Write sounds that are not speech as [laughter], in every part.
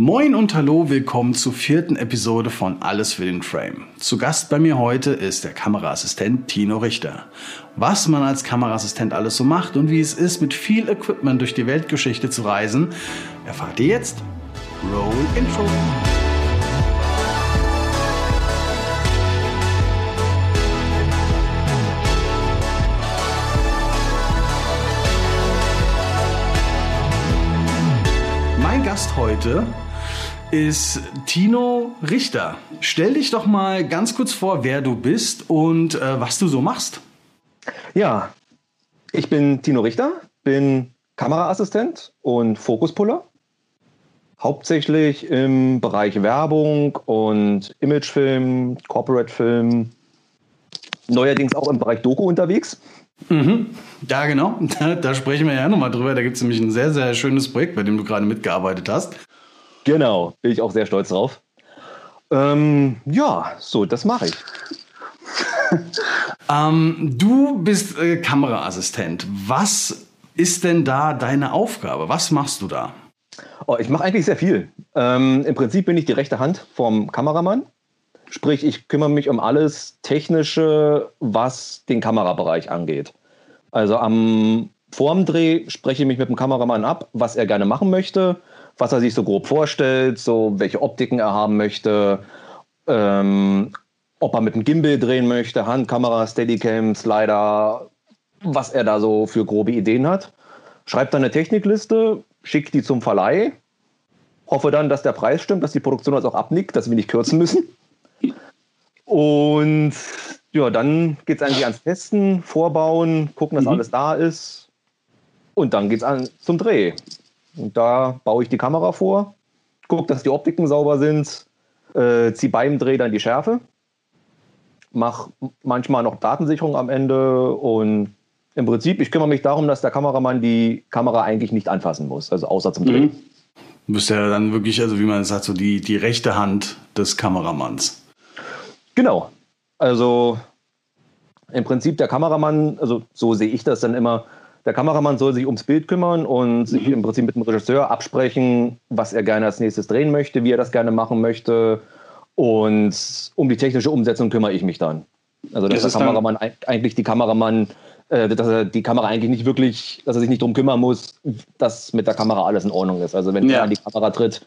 Moin und hallo, willkommen zur vierten Episode von Alles für den Frame. Zu Gast bei mir heute ist der Kameraassistent Tino Richter. Was man als Kameraassistent alles so macht und wie es ist, mit viel Equipment durch die Weltgeschichte zu reisen, erfahrt ihr jetzt. Roll Intro. Gast heute ist Tino Richter. Stell dich doch mal ganz kurz vor, wer du bist und äh, was du so machst. Ja, ich bin Tino Richter, bin Kameraassistent und Fokuspuller. Hauptsächlich im Bereich Werbung und Imagefilm, Corporate Film, neuerdings auch im Bereich Doku unterwegs. Mhm. Ja, genau. Da, [laughs] da, sprechen wir ja nochmal drüber. Da gibt es nämlich ein sehr, sehr schönes Projekt, bei dem du gerade mitgearbeitet hast. Genau, bin ich auch sehr stolz drauf. Ähm, ja, so, das mache ich. [laughs] ähm, du bist äh, Kameraassistent. Was ist denn da deine Aufgabe? Was machst du da? Oh, ich mache eigentlich sehr viel. Ähm, Im Prinzip bin ich die rechte Hand vom Kameramann. Sprich, ich kümmere mich um alles Technische, was den Kamerabereich angeht. Also am vorm Dreh spreche ich mich mit dem Kameramann ab, was er gerne machen möchte, was er sich so grob vorstellt, so welche Optiken er haben möchte, ähm, ob er mit einem Gimbal drehen möchte, Handkamera, Steadicam, Slider, was er da so für grobe Ideen hat. Schreibt dann eine Technikliste, schickt die zum Verleih, hoffe dann, dass der Preis stimmt, dass die Produktion das auch abnickt, dass wir nicht kürzen müssen. Und ja, dann geht es eigentlich ans Testen, Vorbauen, gucken, dass mhm. alles da ist. Und dann geht es zum Dreh. Und da baue ich die Kamera vor, gucke, dass die Optiken sauber sind, äh, ziehe beim Dreh dann die Schärfe, mache manchmal noch Datensicherung am Ende und im Prinzip, ich kümmere mich darum, dass der Kameramann die Kamera eigentlich nicht anfassen muss, also außer zum Drehen. Mhm. Du bist ja dann wirklich, also wie man sagt, so die, die rechte Hand des Kameramanns. Genau. Also im Prinzip der Kameramann, also so sehe ich das dann immer, der Kameramann soll sich ums Bild kümmern und sich mhm. im Prinzip mit dem Regisseur absprechen, was er gerne als nächstes drehen möchte, wie er das gerne machen möchte. Und um die technische Umsetzung kümmere ich mich dann. Also dass das der Kameramann eigentlich die Kameramann, äh, dass er die Kamera eigentlich nicht wirklich, dass er sich nicht darum kümmern muss, dass mit der Kamera alles in Ordnung ist. Also wenn ja. er an die Kamera tritt,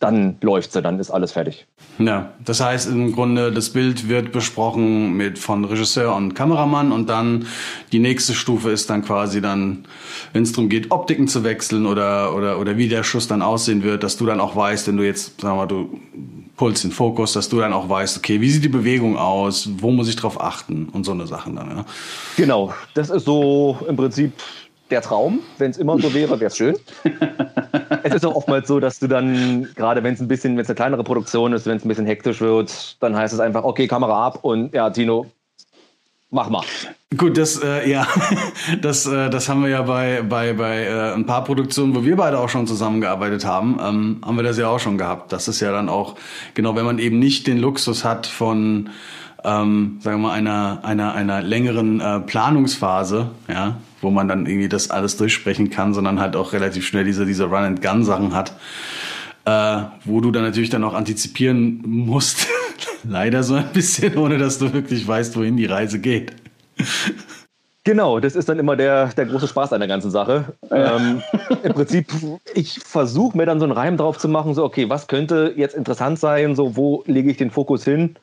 dann läuft sie, dann ist alles fertig. Ja, das heißt im Grunde, das Bild wird besprochen mit von Regisseur und Kameramann und dann die nächste Stufe ist dann quasi dann, wenn es darum geht, Optiken zu wechseln oder, oder, oder wie der Schuss dann aussehen wird, dass du dann auch weißt, wenn du jetzt, sagen wir mal, du pulst den Fokus, dass du dann auch weißt, okay, wie sieht die Bewegung aus, wo muss ich drauf achten und so eine Sachen dann, ja. Genau, das ist so im Prinzip der Traum. Wenn es immer so wäre, wäre es schön. [laughs] es ist auch oftmals so, dass du dann, gerade wenn es ein bisschen, wenn es eine kleinere Produktion ist, wenn es ein bisschen hektisch wird, dann heißt es einfach, okay, Kamera ab und ja, Tino, mach mal. Gut, das äh, ja, [laughs] das äh, das haben wir ja bei bei bei äh, ein paar Produktionen, wo wir beide auch schon zusammengearbeitet haben, ähm, haben wir das ja auch schon gehabt. Das ist ja dann auch genau, wenn man eben nicht den Luxus hat von ähm, sagen wir mal einer einer einer längeren äh, Planungsphase, ja, wo man dann irgendwie das alles durchsprechen kann, sondern halt auch relativ schnell diese, diese Run-and-Gun-Sachen hat, äh, wo du dann natürlich dann auch antizipieren musst, [laughs] leider so ein bisschen, ohne dass du wirklich weißt, wohin die Reise geht. Genau, das ist dann immer der, der große Spaß an der ganzen Sache. Ähm, Im Prinzip, ich versuche mir dann so einen Reim drauf zu machen, so, okay, was könnte jetzt interessant sein, so, wo lege ich den Fokus hin?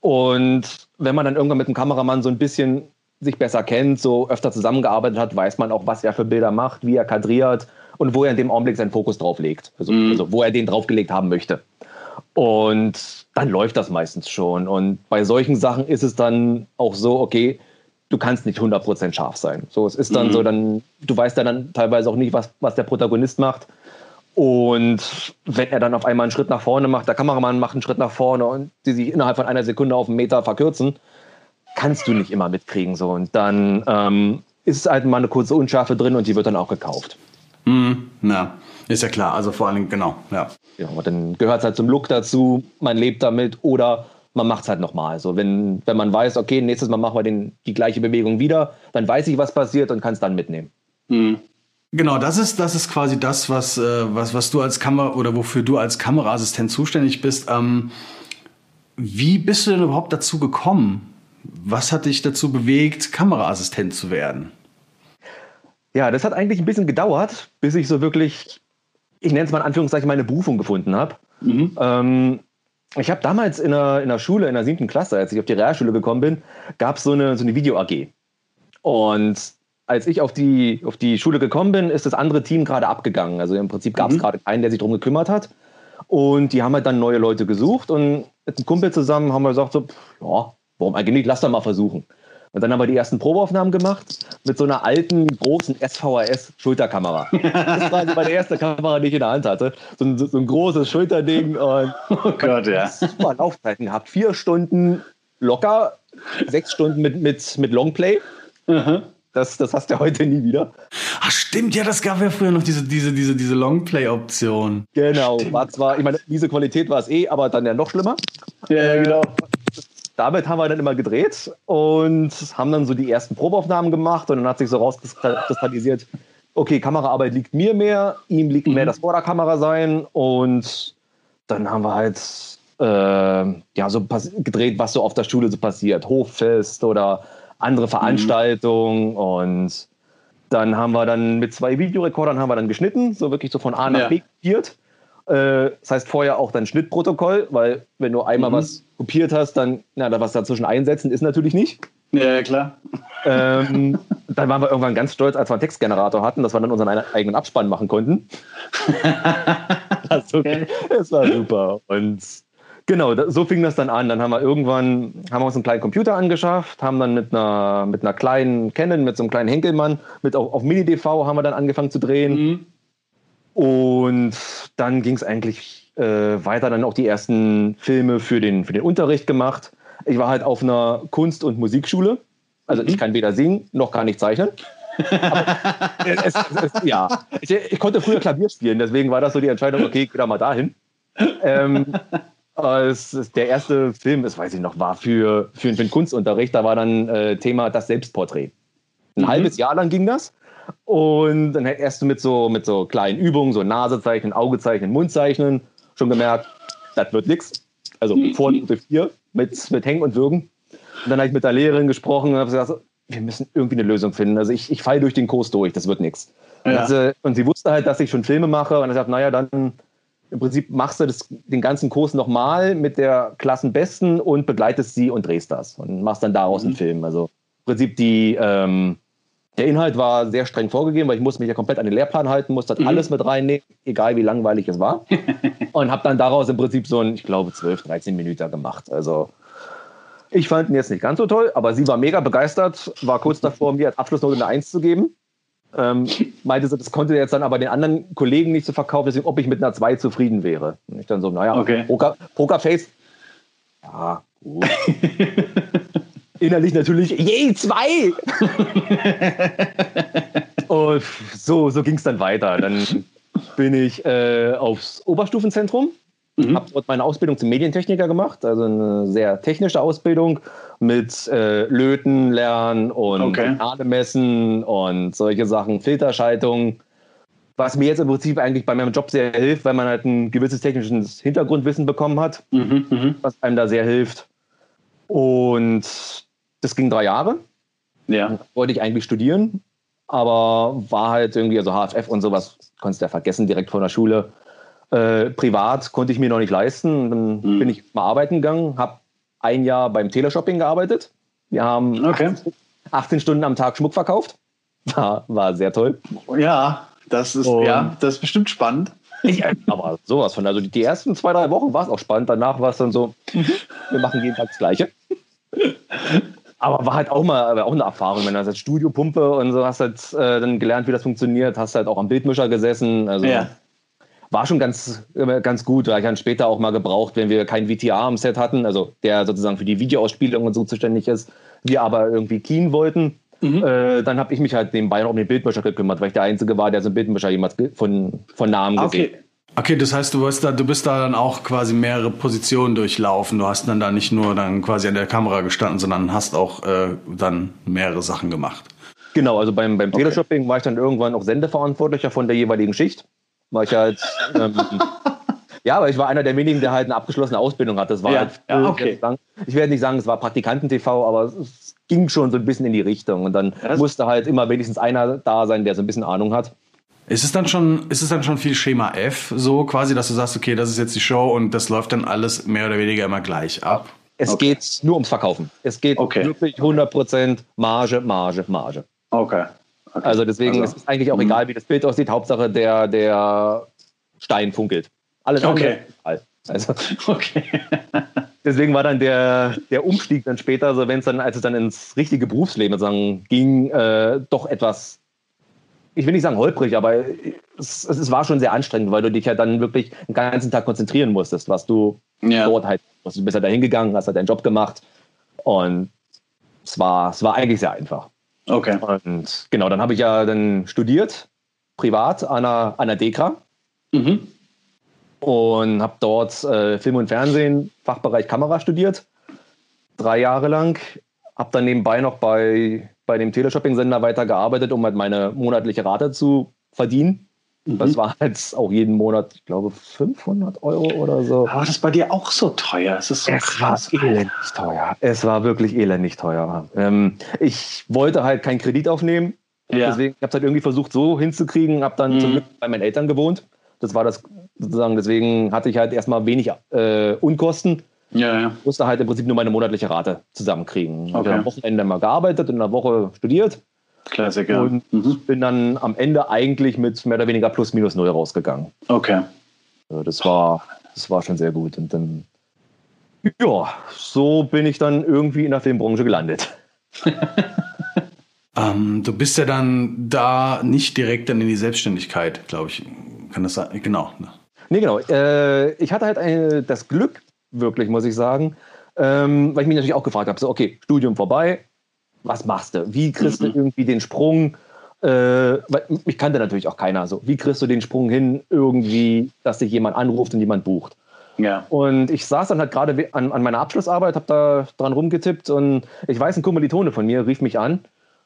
Und wenn man dann irgendwann mit dem Kameramann so ein bisschen sich besser kennt, so öfter zusammengearbeitet hat, weiß man auch, was er für Bilder macht, wie er kadriert und wo er in dem Augenblick seinen Fokus drauf legt. Also, mhm. also wo er den draufgelegt haben möchte. Und dann läuft das meistens schon. Und bei solchen Sachen ist es dann auch so, okay, du kannst nicht 100% scharf sein. So, es ist dann mhm. so, dann, du weißt ja dann teilweise auch nicht, was, was der Protagonist macht. Und wenn er dann auf einmal einen Schritt nach vorne macht, der Kameramann macht einen Schritt nach vorne und die sich innerhalb von einer Sekunde auf einen Meter verkürzen, kannst du nicht immer mitkriegen. So. Und dann ähm, ist halt mal eine kurze Unschärfe drin und die wird dann auch gekauft. Mm, na, ist ja klar. Also vor allem, genau, ja. Ja, und dann gehört es halt zum Look dazu, man lebt damit oder man macht es halt nochmal. Also wenn, wenn man weiß, okay, nächstes Mal machen wir den, die gleiche Bewegung wieder, dann weiß ich, was passiert und kann es dann mitnehmen. Mm. Genau, das ist, das ist quasi das, was, äh, was, was du als Kamera oder wofür du als Kameraassistent zuständig bist. Ähm, wie bist du denn überhaupt dazu gekommen? Was hat dich dazu bewegt, Kameraassistent zu werden? Ja, das hat eigentlich ein bisschen gedauert, bis ich so wirklich, ich nenne es mal in Anführungszeichen, meine Berufung gefunden habe. Mhm. Ähm, ich habe damals in der, in der Schule, in der siebten Klasse, als ich auf die Realschule gekommen bin, gab es so eine, so eine Video-AG. Und als ich auf die, auf die Schule gekommen bin, ist das andere Team gerade abgegangen. Also im Prinzip gab es mhm. gerade keinen, der sich darum gekümmert hat. Und die haben halt dann neue Leute gesucht und mit einem Kumpel zusammen haben wir gesagt, so, ja, warum eigentlich nicht, lass doch mal versuchen. Und dann haben wir die ersten Probeaufnahmen gemacht mit so einer alten, großen SVHS-Schulterkamera. [laughs] Das war meine erste Kamera, die ich in der Hand hatte. So ein, so ein großes Schulterding. Und oh Gott, ja. [laughs] Super Laufzeiten gehabt. Vier Stunden locker, sechs Stunden mit, mit, mit Longplay. Mhm. Das, das hast du heute nie wieder. Ach stimmt, ja, das gab ja früher noch diese, diese, diese, diese Longplay-Option. Genau, war zwar, ich meine, diese Qualität war es eh, aber dann ja noch schlimmer. Ja, ja, genau. Damit haben wir dann immer gedreht und haben dann so die ersten Probeaufnahmen gemacht und dann hat sich so rauskristallisiert, okay, Kameraarbeit liegt mir mehr, ihm liegt mhm. mehr das vor der Kamera sein und dann haben wir halt äh, ja, so gedreht, was so auf der Schule so passiert. Hoffest oder andere mhm. Veranstaltungen mhm. und dann haben wir dann mit zwei Videorekordern haben wir dann geschnitten, so wirklich so von A nach ja. B kopiert. Äh, das heißt vorher auch dann Schnittprotokoll, weil wenn du einmal mhm. was kopiert hast, dann na, da was dazwischen einsetzen ist natürlich nicht. Ja, klar. Ähm, dann waren wir irgendwann ganz stolz, als wir einen Textgenerator hatten, dass wir dann unseren eigenen Abspann machen konnten. [laughs] das, okay. [laughs] das war super. Und Genau, so fing das dann an. Dann haben wir irgendwann haben wir uns einen kleinen Computer angeschafft, haben dann mit einer, mit einer kleinen Canon, mit so einem kleinen Henkelmann, mit auf, auf Mini-DV haben wir dann angefangen zu drehen. Mhm. Und dann ging es eigentlich äh, weiter, dann auch die ersten Filme für den, für den Unterricht gemacht. Ich war halt auf einer Kunst- und Musikschule. Also ich mhm. kann weder singen noch kann ich zeichnen. [laughs] es, es, es, ja, ich, ich, konnte früher Klavier spielen, deswegen war das so die Entscheidung, okay, geh da mal dahin. Ähm, ist der erste Film, das weiß ich noch, war für, für, für den Kunstunterricht. Da war dann äh, Thema das Selbstporträt. Ein mhm. halbes Jahr lang ging das. Und dann erst mit so, mit so kleinen Übungen, so Nasezeichnen, Augezeichnen, Mundzeichnen, schon gemerkt, das wird nichts. Also vor Note 4 mit, mit Hängen und Würgen. Und dann habe ich mit der Lehrerin gesprochen und habe gesagt, wir müssen irgendwie eine Lösung finden. Also ich, ich falle durch den Kurs durch, das wird nichts. Ja. Und, äh, und, sie wusste halt, dass ich schon Filme mache und ich habe naja, dann im Prinzip machst du das, den ganzen Kurs nochmal mit der Klassenbesten und begleitest sie und drehst das und machst dann daraus mhm. einen Film. Also im Prinzip die, ähm, der Inhalt war sehr streng vorgegeben, weil ich musste mich ja komplett an den Lehrplan halten, musste mhm. alles mit reinnehmen, egal wie langweilig es war. [laughs] und habe dann daraus im Prinzip so ein, ich glaube, 12, 13 Minuten gemacht. Also ich fand ihn jetzt nicht ganz so toll, aber sie war mega begeistert, war kurz [laughs] davor, mir als Abschlussnote eine 1 zu geben. Ähm, meinte sie, das konnte jetzt dann aber den anderen Kollegen nicht so verkaufen, deswegen, ob ich mit einer 2 zufrieden wäre. Und ich dann so, naja, okay. Poker, Pokerface, ja, gut. [laughs] Innerlich natürlich, je, zwei! [laughs] Und so, so ging es dann weiter. Dann bin ich äh, aufs Oberstufenzentrum Mhm. Habe dort meine Ausbildung zum Medientechniker gemacht, also eine sehr technische Ausbildung mit äh, Löten lernen und okay. messen und solche Sachen, Filterschaltung. Was mir jetzt im Prinzip eigentlich bei meinem Job sehr hilft, weil man halt ein gewisses technisches Hintergrundwissen bekommen hat, mhm, mhm. was einem da sehr hilft. Und das ging drei Jahre. Ja. wollte ich eigentlich studieren, aber war halt irgendwie, also HFF und sowas, konntest du ja vergessen direkt von der Schule. Äh, privat konnte ich mir noch nicht leisten. Dann mhm. bin ich mal arbeiten gegangen, habe ein Jahr beim Teleshopping gearbeitet. Wir haben okay. 18, Stunden am Tag Schmuck verkauft. [laughs] War, war sehr toll. Ja, das ist, ja, das ist bestimmt spannend. Ich, aber sowas von. Also die ersten zwei, drei Wochen war es auch spannend. Danach war es dann so, mhm. wir machen jeden Tag das Gleiche. [laughs] Aber war halt auch mal auch eine Erfahrung, wenn du hast halt Studiopumpe und so hast halt äh, dann gelernt, wie das funktioniert, hast halt auch am Bildmischer gesessen. Also ja war schon ganz, ganz gut, weil ich dann später auch mal gebraucht, wenn wir kein VTA am Set hatten, also der sozusagen für die Videoausspielung und so zuständig ist, wir aber irgendwie Keen wollten. Mhm. Äh, dann habe ich mich halt nebenbei noch um den Bildmischer gekümmert, weil ich der Einzige war, der so einen Bildmischer jemals von, von Namen okay. gesehen Okay, das heißt, du bist, da, du bist da dann auch quasi mehrere Positionen durchlaufen. Du hast dann da nicht nur dann quasi an der Kamera gestanden, sondern hast auch äh, dann mehrere Sachen gemacht. Genau, also beim, beim okay. Teleshopping war ich dann irgendwann auch Sendeverantwortlicher von der jeweiligen Schicht. War ich halt. Ähm, [laughs] ja, aber ich war einer der wenigen, der halt eine abgeschlossene Ausbildung hat. Das war ja, halt, ja, okay. ich werde nicht sagen, es war Praktikanten-TV, aber es ging schon so ein bisschen in die Richtung. Und dann ja, musste halt immer wenigstens einer da sein, der so ein bisschen Ahnung hat. Ist es dann schon, ist es dann schon viel Schema F, so quasi, dass du sagst, okay, das ist jetzt die Show und das läuft dann alles mehr oder weniger immer gleich ab? Es okay. geht nur ums Verkaufen. Es geht okay. wirklich 100% Marge, Marge, Marge. Okay. Okay. Also deswegen also, ist es eigentlich auch egal, wie das Bild aussieht. Hauptsache der, der Stein funkelt. Alles okay. Also, [laughs] okay. [laughs] deswegen war dann der, der Umstieg dann später, also wenn es dann, als es dann ins richtige Berufsleben sagen, ging, äh, doch etwas, ich will nicht sagen holprig, aber es, es war schon sehr anstrengend, weil du dich ja dann wirklich den ganzen Tag konzentrieren musstest, was du ja. dort halt, du bist ja da hingegangen, hast halt deinen Job gemacht und es war, es war eigentlich sehr einfach. Okay. Und genau, dann habe ich ja dann studiert, privat an einer, an einer DEKRA. Mhm. Und habe dort äh, Film und Fernsehen, Fachbereich Kamera studiert. Drei Jahre lang. Habe dann nebenbei noch bei, bei dem Teleshopping-Sender weitergearbeitet, um halt meine monatliche Rate zu verdienen. Mhm. Das war jetzt auch jeden Monat, ich glaube, 500 Euro oder so. Aber das bei dir auch so teuer. Es ist so es krass. war elendig teuer. Es war wirklich elendig teuer. Ähm, ich wollte halt keinen Kredit aufnehmen. Ja. Deswegen habe ich es halt irgendwie versucht, so hinzukriegen. Habe dann mhm. zum Glück bei meinen Eltern gewohnt. Das war das sozusagen. Deswegen hatte ich halt erstmal wenig äh, Unkosten. Ja, ja. Musste halt im Prinzip nur meine monatliche Rate zusammenkriegen. Okay. Ich habe am Wochenende mal gearbeitet, in einer Woche studiert Klassiker. Und mhm. bin dann am Ende eigentlich mit mehr oder weniger plus minus null rausgegangen. Okay. Das war, das war schon sehr gut. Und dann, ja, so bin ich dann irgendwie in der Filmbranche gelandet. [laughs] ähm, du bist ja dann da nicht direkt dann in die Selbstständigkeit, glaube ich. Kann das sein? Genau. Ne? Nee, genau. Äh, ich hatte halt eine, das Glück, wirklich, muss ich sagen, ähm, weil ich mich natürlich auch gefragt habe, so, okay, Studium vorbei, was machst du? Wie kriegst du mhm. irgendwie den Sprung? Äh, mich kannte natürlich auch keiner so. Wie kriegst du den Sprung hin, irgendwie, dass dich jemand anruft und jemand bucht? Ja. Und ich saß dann halt gerade an, an, meiner Abschlussarbeit, habe da dran rumgetippt und ich weiß, ein Kommilitone von mir rief mich an,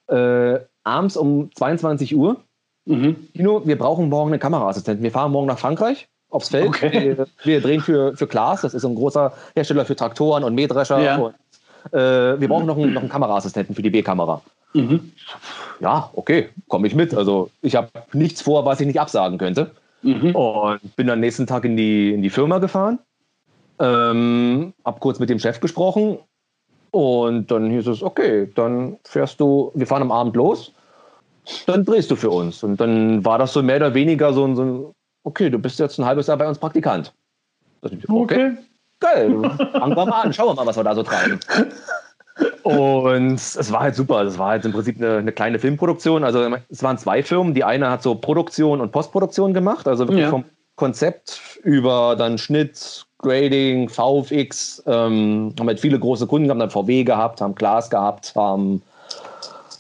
äh, abends um 22 Uhr. Mhm. Kino, wir brauchen morgen einen Kameraassistenten. Wir fahren morgen nach Frankreich aufs Feld. Okay. Wir, wir, drehen für, für Klaas, das ist ein großer Hersteller für Traktoren und Mähdrescher ja. und äh, wir brauchen noch einen, noch einen Kameraassistenten für die B-Kamera. Mhm. Ja, okay, komme ich mit. Also ich habe nichts vor, was ich nicht absagen könnte. Mhm. Und bin dann nächsten Tag in die, in die Firma gefahren, ähm, habe kurz mit dem Chef gesprochen und dann hieß es, okay, dann fährst du, wir fahren am Abend los, dann drehst du für uns. Und dann war das so mehr oder weniger so ein, so ein okay, du bist jetzt ein halbes Jahr bei uns Praktikant. Okay. okay geil, fangen wir mal an, schauen wir mal, was wir da so treiben. Und es war halt super. Es war halt im Prinzip eine, eine, kleine Filmproduktion. Also es waren zwei Firmen. Die eine hat so Produktion und Postproduktion gemacht, also wirklich ja. vom Konzept über dann Schnitt, Grading, VFX. Ähm, haben halt viele große Kunden, haben dann VW gehabt, haben Glas gehabt, haben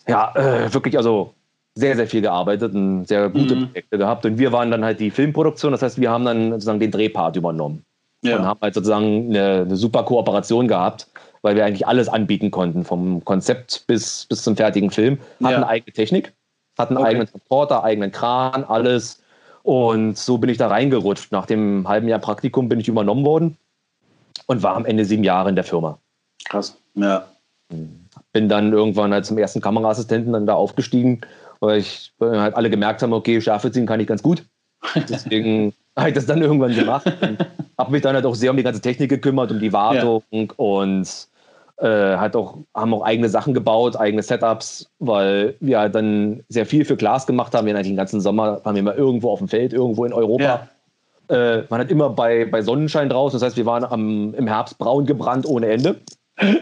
ja äh, wirklich also sehr, sehr viel gearbeitet und sehr gute mhm. Projekte gehabt. Und wir waren dann halt die Filmproduktion. Das heißt, wir haben dann sozusagen den Drehpart übernommen ja. und haben halt sozusagen eine, eine, super Kooperation gehabt, weil wir eigentlich alles anbieten konnten, vom Konzept bis, bis zum fertigen Film. Hatten ja. eigene Technik, hatten okay. eigenen Transporter, eigenen Kran, alles. Und so bin ich da reingerutscht. Nach dem halben Jahr Praktikum bin ich übernommen worden und war am Ende sieben Jahre in der Firma. Krass, ja. Bin dann irgendwann halt zum ersten Kameraassistenten dann da aufgestiegen, weil ich weil halt alle gemerkt haben, okay, Schafe ziehen kann ich ganz gut. Deswegen habe ich das dann irgendwann gemacht. habe mich dann halt auch sehr um die ganze Technik gekümmert, um die Wartung ja. und äh, halt auch, haben auch eigene Sachen gebaut, eigene Setups, weil wir halt dann sehr viel für Glas gemacht haben. Wir eigentlich den ganzen Sommer waren wir immer irgendwo auf dem Feld, irgendwo in Europa. Ja. Äh, man hat immer bei, bei Sonnenschein draußen, das heißt, wir waren am, im Herbst braun gebrannt ohne Ende.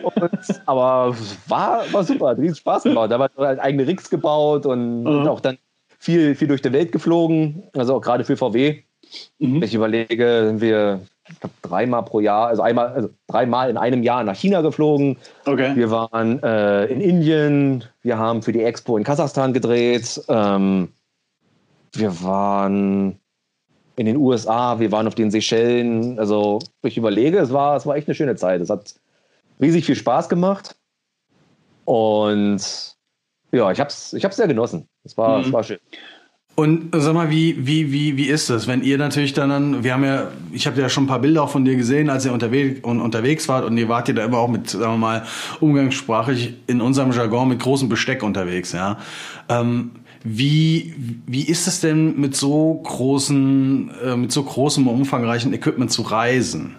Und, aber war, war super, hat riesen Spaß gemacht. Da war halt eigene Rigs gebaut und mhm. auch dann viel, viel durch die Welt geflogen, also auch gerade für VW. Mhm. Ich überlege, sind wir ich glaube, dreimal pro Jahr, also einmal, also dreimal in einem Jahr nach China geflogen. Okay. Wir waren äh, in Indien, wir haben für die Expo in Kasachstan gedreht. Ähm, wir waren in den USA, wir waren auf den Seychellen. Also ich überlege, es war, es war echt eine schöne Zeit. Es hat riesig viel Spaß gemacht. Und ja, ich habe es ich hab's sehr genossen. Es war, mhm. war schön. Und sag mal, wie, wie, wie, wie ist das, wenn ihr natürlich dann, wir haben ja, ich habe ja schon ein paar Bilder auch von dir gesehen, als ihr unterwegs, und unterwegs wart und ihr wart ja da immer auch mit, sagen wir mal, umgangssprachlich in unserem Jargon mit großem Besteck unterwegs, ja. Ähm, wie, wie ist es denn mit so großen, äh, mit so großem, umfangreichen Equipment zu reisen?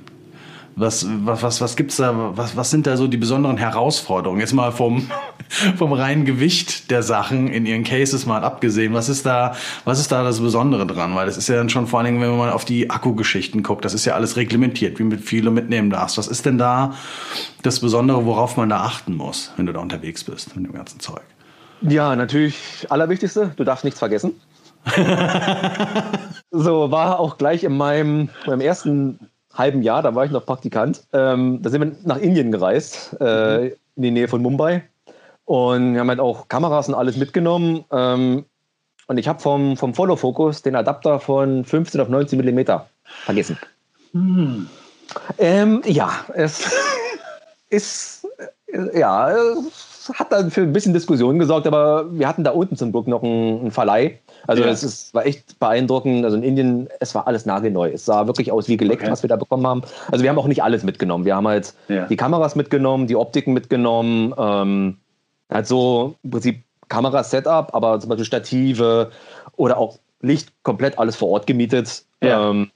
Was, was, was, was gibt's da, was, was sind da so die besonderen Herausforderungen? Jetzt mal vom, [laughs] vom reinen Gewicht der Sachen in ihren Cases mal abgesehen. Was ist da, was ist da das Besondere dran? Weil das ist ja dann schon vor allen Dingen, wenn man mal auf die Akkugeschichten guckt, das ist ja alles reglementiert, wie mit viele mitnehmen darfst. Was ist denn da das Besondere, worauf man da achten muss, wenn du da unterwegs bist mit dem ganzen Zeug? Ja, natürlich Allerwichtigste, du darfst nichts vergessen. [laughs] so, war auch gleich in meinem, meinem ersten halben Jahr, da war ich noch Praktikant, ähm, da sind wir nach Indien gereist, äh, mhm. in die Nähe von Mumbai. Und wir haben halt auch Kameras und alles mitgenommen. Ähm, und ich habe vom, vom Follow Focus den Adapter von 15 auf 19 Millimeter vergessen. Mhm. Ähm, ja, es [laughs] ist, äh, ja, es hat dann für ein bisschen Diskussion gesorgt, aber wir hatten da unten zum Glück noch einen, einen Verleih also es ist, war echt beeindruckend. Also in Indien, es war alles nagelneu. Es sah wirklich aus wie geleckt, okay. was wir da bekommen haben. Also wir haben auch nicht alles mitgenommen. Wir haben halt ja. die Kameras mitgenommen, die Optiken mitgenommen, ähm, halt so im Prinzip Kamera-Setup, aber zum Beispiel Stative oder auch Licht komplett alles vor Ort gemietet. Ja. Ähm,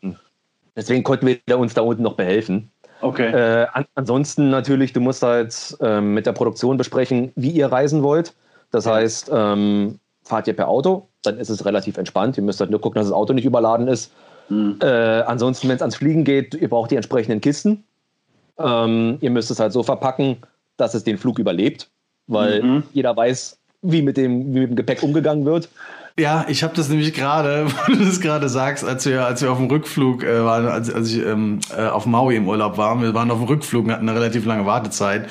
deswegen konnten wir uns da unten noch behelfen. Okay. Äh, an, ansonsten natürlich, du musst halt ähm, mit der Produktion besprechen, wie ihr reisen wollt. Das heißt, ähm, fahrt ihr per Auto, dann ist es relativ entspannt. Ihr müsst halt nur gucken, dass das Auto nicht überladen ist. Mhm. Äh, ansonsten, wenn es ans Fliegen geht, ihr braucht die entsprechenden Kisten. Ähm, ihr müsst es halt so verpacken, dass es den Flug überlebt, weil mhm. jeder weiß, wie mit, dem, wie mit dem Gepäck umgegangen wird. Ja, ich habe das nämlich gerade, [laughs] wo du das gerade sagst, als wir, als wir auf dem Rückflug äh, waren, als, als ich ähm, äh, auf Maui im Urlaub war. Wir waren auf dem Rückflug und hatten eine relativ lange Wartezeit.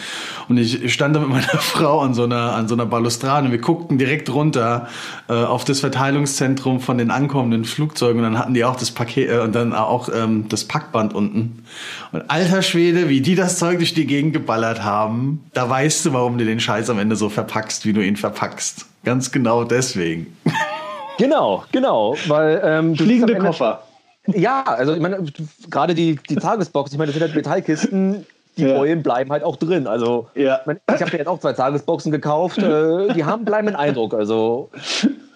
Und ich stand da mit [laughs] meiner Frau an so einer, an so einer Balustrade und wir guckten direkt runter äh, auf das Verteilungszentrum von den ankommenden Flugzeugen und dann hatten die auch das Paket äh, und dann auch ähm, das Packband unten. Und alter Schwede, wie die das Zeug durch die Gegend geballert haben, da weißt du, warum du den Scheiß am Ende so verpackst, wie du ihn verpackst. Ganz genau deswegen. [laughs] Genau, genau, weil ähm, fliegende Koffer. Ja, also ich meine, gerade die, die Tagesbox, ich meine, das sind halt Metallkisten, die ja. Beulen bleiben halt auch drin. Also ja. ich, mein, ich habe jetzt auch zwei Tagesboxen gekauft, äh, die haben bleibenden Eindruck. Also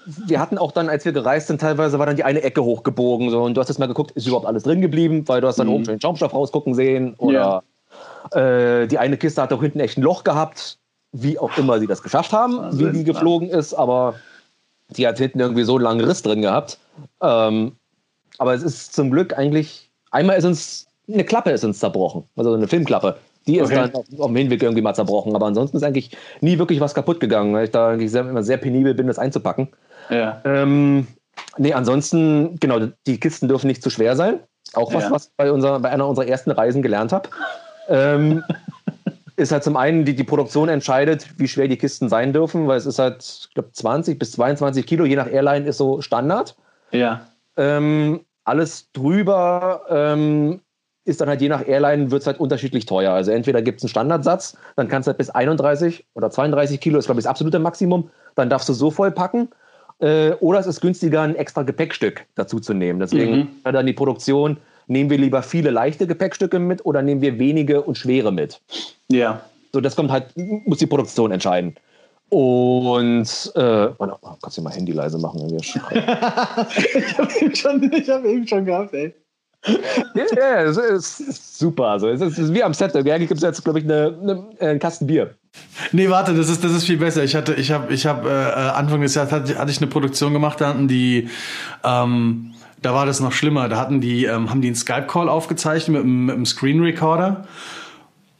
wir hatten auch dann, als wir gereist sind, teilweise war dann die eine Ecke hochgebogen so, und du hast jetzt mal geguckt, ist überhaupt alles drin geblieben, weil du hast dann mhm. oben schon den Schaumstoff rausgucken sehen oder ja. äh, die eine Kiste hat auch hinten echt ein Loch gehabt, wie auch immer sie das geschafft haben, wie die geflogen ist, aber die hat hinten irgendwie so einen langen Riss drin gehabt. Ähm, aber es ist zum Glück eigentlich, einmal ist uns, eine Klappe ist uns zerbrochen, also eine Filmklappe. Die ist okay. dann auf, auf, dem Hinweg irgendwie mal zerbrochen. Aber ansonsten ist eigentlich nie wirklich was kaputt gegangen, weil ich da eigentlich sehr, immer sehr penibel bin, das einzupacken. Ja. Ähm, nee, ansonsten, genau, die Kisten dürfen nicht zu schwer sein. Auch was, ja. was bei, unserer, bei einer unserer ersten Reisen gelernt habe. Ähm, [laughs] ist halt zum einen, die, die Produktion entscheidet, wie schwer die Kisten sein dürfen, weil es ist halt, ich glaube, 20 bis 22 Kilo, je nach Airline ist so Standard. Ja. Ähm, alles drüber ähm, ist dann halt je nach Airline wird es halt unterschiedlich teuer. Also entweder gibt es einen Standardsatz, dann kannst du halt bis 31 oder 32 Kilo, ist glaube ich das absolute Maximum, dann darfst du so voll packen. Äh, oder es ist günstiger, ein extra Gepäckstück dazu zu nehmen. Deswegen mhm. dann die Produktion nehmen wir lieber viele leichte Gepäckstücke mit oder nehmen wir wenige und schwere mit? Ja. So, das kommt halt, muss die Produktion entscheiden. Und äh, oh, kannst du mal Handy leise machen, wenn wir [laughs] ich habe eben, schon, hab eben schon gehabt, ey. ja, ja, es ist super. Also, es ist wie am Set. Eigentlich gibt es jetzt, glaube ich, eine, eine, einen Kasten Bier. Nee, warte, das ist, das ist viel besser. Ich hatte, ich habe, ich habe äh, Anfang des Jahres hatte, hatte ich eine Produktion gemacht, da hatten die ähm, da war das noch schlimmer. Da hatten die, ähm, haben die einen Skype-Call aufgezeichnet mit, mit einem Screen Recorder.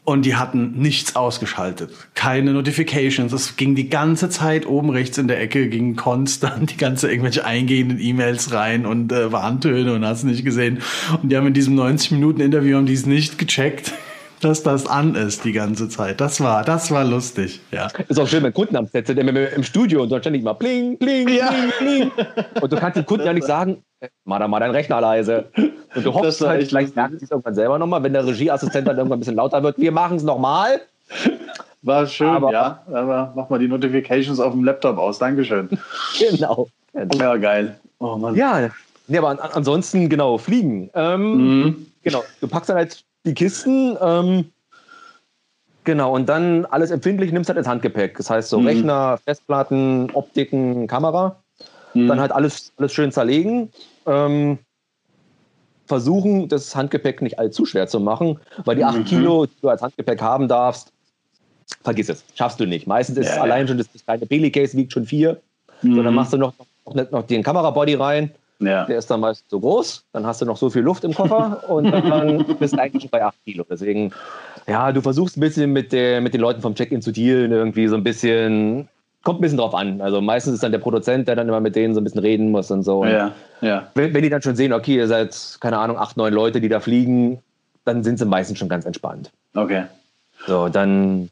Und die hatten nichts ausgeschaltet. Keine Notifications. Es ging die ganze Zeit oben rechts in der Ecke, ging konstant die ganze irgendwelche eingehenden E-Mails rein und äh, Warntöne und hast nicht gesehen. Und die haben in diesem 90 Minuten Interview haben die es nicht gecheckt dass das an ist die ganze Zeit. Das war, das war lustig, ja. Ist auch schön, wenn Kunden am Set sind, im Studio und dann ständig mal bling, bling, ja. bling, bling. Und du kannst den Kunden ja nicht sagen, mach da mal deinen Rechner leise. Und du hoffst halt, vielleicht merken sie es irgendwann selber nochmal, wenn der Regieassistent dann irgendwann ein bisschen lauter wird, wir machen es nochmal. War schön, aber, ja. Aber mach mal die Notifications auf dem Laptop aus. Dankeschön. genau. Ja, geil. Oh Mann. Ja, nee, aber an, ansonsten, genau, fliegen. Ähm, mhm. Genau, du packst dann halt die Kisten. Ähm, genau, und dann alles empfindlich nimmst halt ins Handgepäck. Das heißt so mhm. Rechner, Festplatten, Optiken, Kamera. Mhm. Dann halt alles, alles schön zerlegen. Ähm, versuchen, das Handgepäck nicht allzu schwer zu machen, weil die 8 mhm. Kilo, die du als Handgepäck haben darfst, vergiss es, schaffst du nicht. Meistens ist ja, es allein schon, das, kleine Bailey-Case wiegt schon vier. Mhm. So, dann machst du noch, noch, noch den Kamerabody rein. Ja. Der ist dann meist so groß, dann hast du noch so viel Luft im Koffer [laughs] und dann bist du eigentlich schon bei 8 Kilo. Deswegen, ja, du versuchst ein bisschen mit, der, mit den Leuten vom Check-in zu dealen, irgendwie so ein bisschen kommt ein bisschen drauf an. Also meistens ist dann der Produzent, der dann immer mit denen so ein bisschen reden muss und so. Ja, ja. Wenn, wenn, die dann schon sehen, okay, ihr seid, keine Ahnung, acht, neun Leute, die da fliegen, dann sind sie meistens schon ganz entspannt. Okay. So, dann,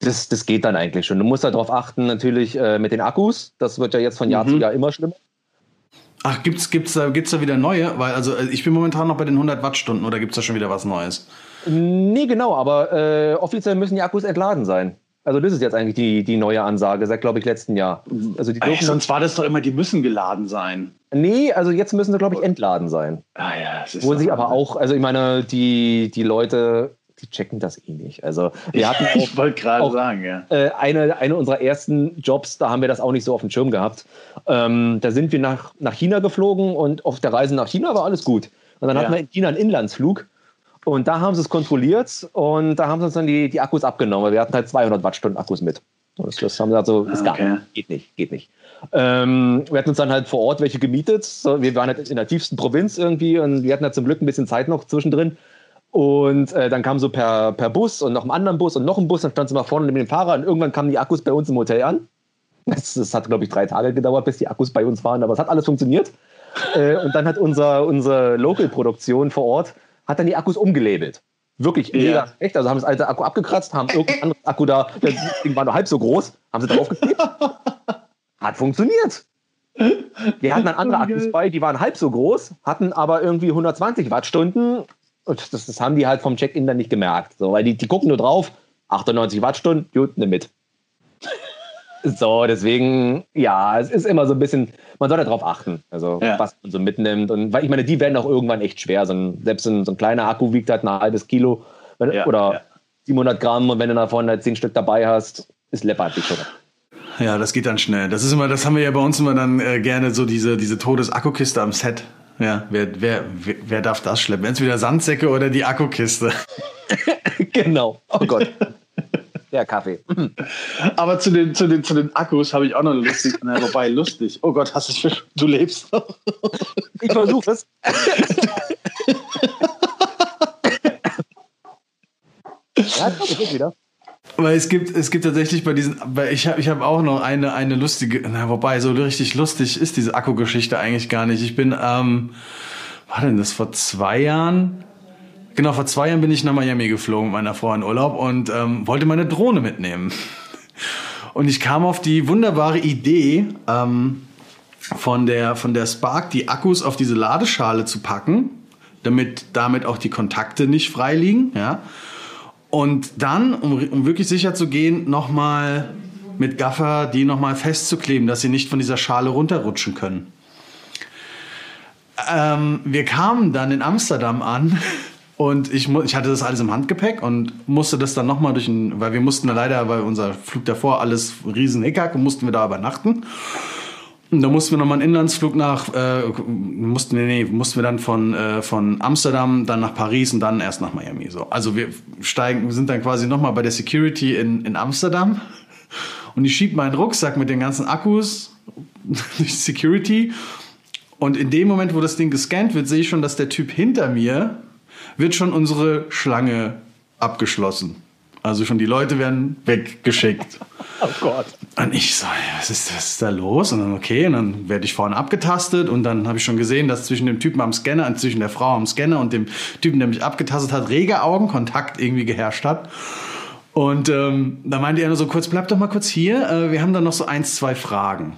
das, das geht dann eigentlich schon. Du musst halt darauf achten, natürlich äh, mit den Akkus. Das wird ja jetzt von Jahr mhm. zu Jahr immer schlimmer. Ach, gibt's, gibt's, da, gibt's da wieder neue? Weil, also, äh, ich bin momentan noch bei den 100 Wattstunden oder gibt's da schon wieder was Neues? Nee, genau, aber äh, offiziell müssen die Akkus entladen sein. Also das ist jetzt eigentlich die, die neue Ansage seit, glaube ich, letzten Jahr. Also die Ey, sonst war das doch immer, die müssen geladen sein. Nee, also jetzt müssen sie, glaube ich, entladen sein. Ah ja, das ist Wo sich aber auch, also ich meine, die, die Leute, die checken das eh nicht. Also wir hatten [laughs] auch, ich wollte gerade sagen, ja. Äh, eine, eine unserer ersten Jobs, da haben wir das auch nicht so auf dem Schirm gehabt. Ähm, da sind wir nach, nach China geflogen und auf der Reise nach China war alles gut. Und dann ja. hatten wir in China einen Inlandsflug und da haben sie es kontrolliert und da haben sie uns dann die, die Akkus abgenommen. Wir hatten halt 200 Wattstunden Akkus mit. Das, das haben sie gesagt, so, ist okay. gar nicht, geht nicht, geht nicht. Ähm, wir hatten uns dann halt vor Ort welche gemietet. So, wir waren halt in der tiefsten Provinz irgendwie und wir hatten halt zum Glück ein bisschen Zeit noch zwischendrin. Und äh, dann kam so per, per Bus und noch einen anderen Bus und noch ein Bus, dann stand sie mal vorne neben dem Fahrer und irgendwann kamen die Akkus bei uns im Hotel an. Das, das hat, glaube ich, drei Tage gedauert, bis die Akkus bei uns waren, aber es hat alles funktioniert. äh, und dann hat unser, unsere Local-Produktion vor Ort hat dann die Akkus umgelabelt. Wirklich ja. mega echt. Also haben das alte Akku abgekratzt, haben irgendein [laughs] anderes Akku da, das Ding war nur halb so groß, haben sie drauf geklebt. Hat funktioniert. Wir hatten dann andere [laughs] Akkus bei, die waren halb so groß, hatten aber irgendwie 120 Wattstunden. Und das, das haben die halt vom Check-in dann nicht gemerkt. So, weil die, die gucken nur drauf, 98 Wattstunden, gut, nimm mit. [laughs] So, deswegen, ja, es ist immer so ein bisschen, man soll darauf achten, also ja. was man so mitnimmt. Und weil ich meine, die werden auch irgendwann echt schwer. So ein, selbst ein, so ein kleiner Akku wiegt halt ein halbes Kilo wenn, ja, oder ja. 700 Gramm und wenn du davon halt 10 Stück dabei hast, ist läppert dich schon. Ja, das geht dann schnell. Das ist immer, das haben wir ja bei uns immer dann äh, gerne so diese, diese Todesakkukiste am Set. Ja, wer, wer, wer, wer darf das schleppen? Entweder Sandsäcke oder die Akkukiste. [laughs] genau. Oh Gott. Der Kaffee. [laughs] Aber zu den, zu den, zu den Akkus habe ich auch noch eine lustige, na, wobei lustig. Oh Gott, hast du, du lebst noch. Ich versuche es. [laughs] ja, ich wieder. Weil es gibt, es gibt tatsächlich bei diesen, weil ich habe ich hab auch noch eine, eine lustige, na, wobei so richtig lustig ist diese Akkugeschichte eigentlich gar nicht. Ich bin, ähm, war denn das vor zwei Jahren? Genau, vor zwei Jahren bin ich nach Miami geflogen mit meiner Frau in Urlaub und ähm, wollte meine Drohne mitnehmen. [laughs] Und ich kam auf die wunderbare Idee, ähm, von, der, von der Spark die Akkus auf diese Ladeschale zu packen, damit damit auch die Kontakte nicht frei liegen. Ja? Und dann, um, um wirklich sicher zu gehen, nochmal mit Gaffer die nochmal festzukleben, dass sie nicht von dieser Schale runterrutschen können. Ähm, wir kamen dann in Amsterdam an [laughs] und ich, ich hatte das alles im Handgepäck und musste das dann nochmal durch ein, weil wir mussten da leider, weil unser Flug davor alles riesen Hickhack und mussten wir da übernachten. Da mussten wir nochmal einen Inlandsflug nach, äh, mussten wir, nee, mussten wir dann von, äh, von Amsterdam dann nach Paris und dann erst nach Miami. So. Also wir steigen, wir sind dann quasi nochmal bei der Security in, in Amsterdam und ich schiebe meinen Rucksack mit den ganzen Akkus [laughs] durch Security und in dem Moment, wo das Ding gescannt wird, sehe ich schon, dass der Typ hinter mir wird schon unsere Schlange abgeschlossen. Also schon die Leute werden weggeschickt. [laughs] Oh Gott. Und ich so, was ist, was ist da los? Und dann, okay, und dann werde ich vorne abgetastet und dann habe ich schon gesehen, dass zwischen dem Typen am Scanner, zwischen der Frau am Scanner und dem Typen, der mich abgetastet hat, reger Augenkontakt irgendwie geherrscht hat. Und ähm, da meinte er nur so kurz, bleib doch mal kurz hier, äh, wir haben da noch so eins, zwei Fragen.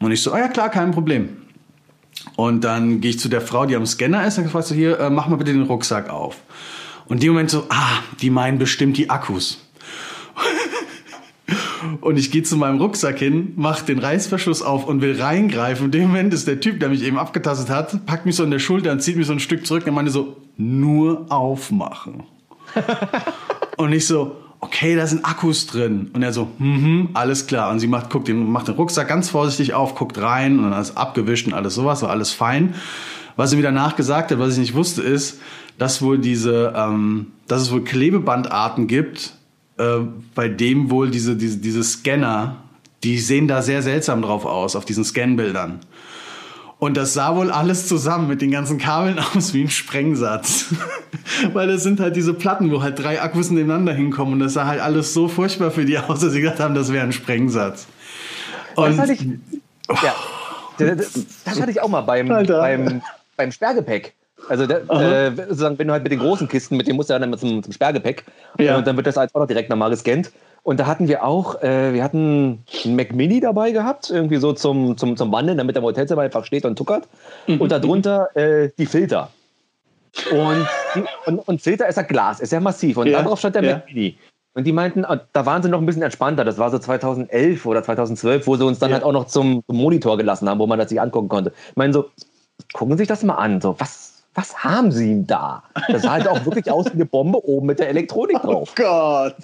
Und ich so, oh ja klar, kein Problem. Und dann gehe ich zu der Frau, die am Scanner ist, und fragst du hier, äh, mach mal bitte den Rucksack auf. Und in dem Moment so, ah, die meinen bestimmt die Akkus. Und ich gehe zu meinem Rucksack hin, mach den Reißverschluss auf und will reingreifen. In dem Moment ist der Typ, der mich eben abgetastet hat, packt mich so in der Schulter und zieht mich so ein Stück zurück und meinte so, nur aufmachen. [laughs] und ich so, okay, da sind Akkus drin. Und er so, mhm, alles klar. Und sie macht, guckt den, macht den Rucksack ganz vorsichtig auf, guckt rein und dann ist abgewischt und alles sowas, war alles fein. Was sie mir danach gesagt hat, was ich nicht wusste, ist, dass wohl diese, ähm, dass es wohl Klebebandarten gibt, äh, bei dem wohl diese, diese, diese Scanner, die sehen da sehr seltsam drauf aus, auf diesen Scanbildern. Und das sah wohl alles zusammen mit den ganzen Kabeln [laughs] aus wie ein Sprengsatz. [laughs] Weil das sind halt diese Platten, wo halt drei Akkus nebeneinander hinkommen. Und das sah halt alles so furchtbar für die [laughs] aus, dass sie gedacht haben, das wäre ein Sprengsatz. Und das hatte ich, ja, das, das hatte ich auch mal beim, beim, beim Sperrgepäck. Also der, äh, sozusagen, wenn du halt mit den großen Kisten, mit dem musst du ja dann zum, zum Sperrgepäck ja. und dann wird das als auch noch direkt normal gescannt. Und da hatten wir auch, äh, wir hatten einen Mac Mini dabei gehabt, irgendwie so zum, zum, zum Wandeln, damit der im Hotelzimmer einfach steht und tuckert. Mhm. Und darunter äh, die Filter. Und, die, und, und, Filter ist ja Glas, ist ja massiv. Und ja. darauf stand der ja. Mac Mini. Und die meinten, ah, da waren sie noch ein bisschen entspannter. Das war so 2011 oder 2012, wo sie uns dann ja. halt auch noch zum, zum, Monitor gelassen haben, wo man das sich angucken konnte. Ich meine so, gucken Sie sich das mal an. So, was, was haben Sie ihm da? Das sah halt auch wirklich aus wie eine Bombe oben mit der Elektronik oh drauf. Oh Gott.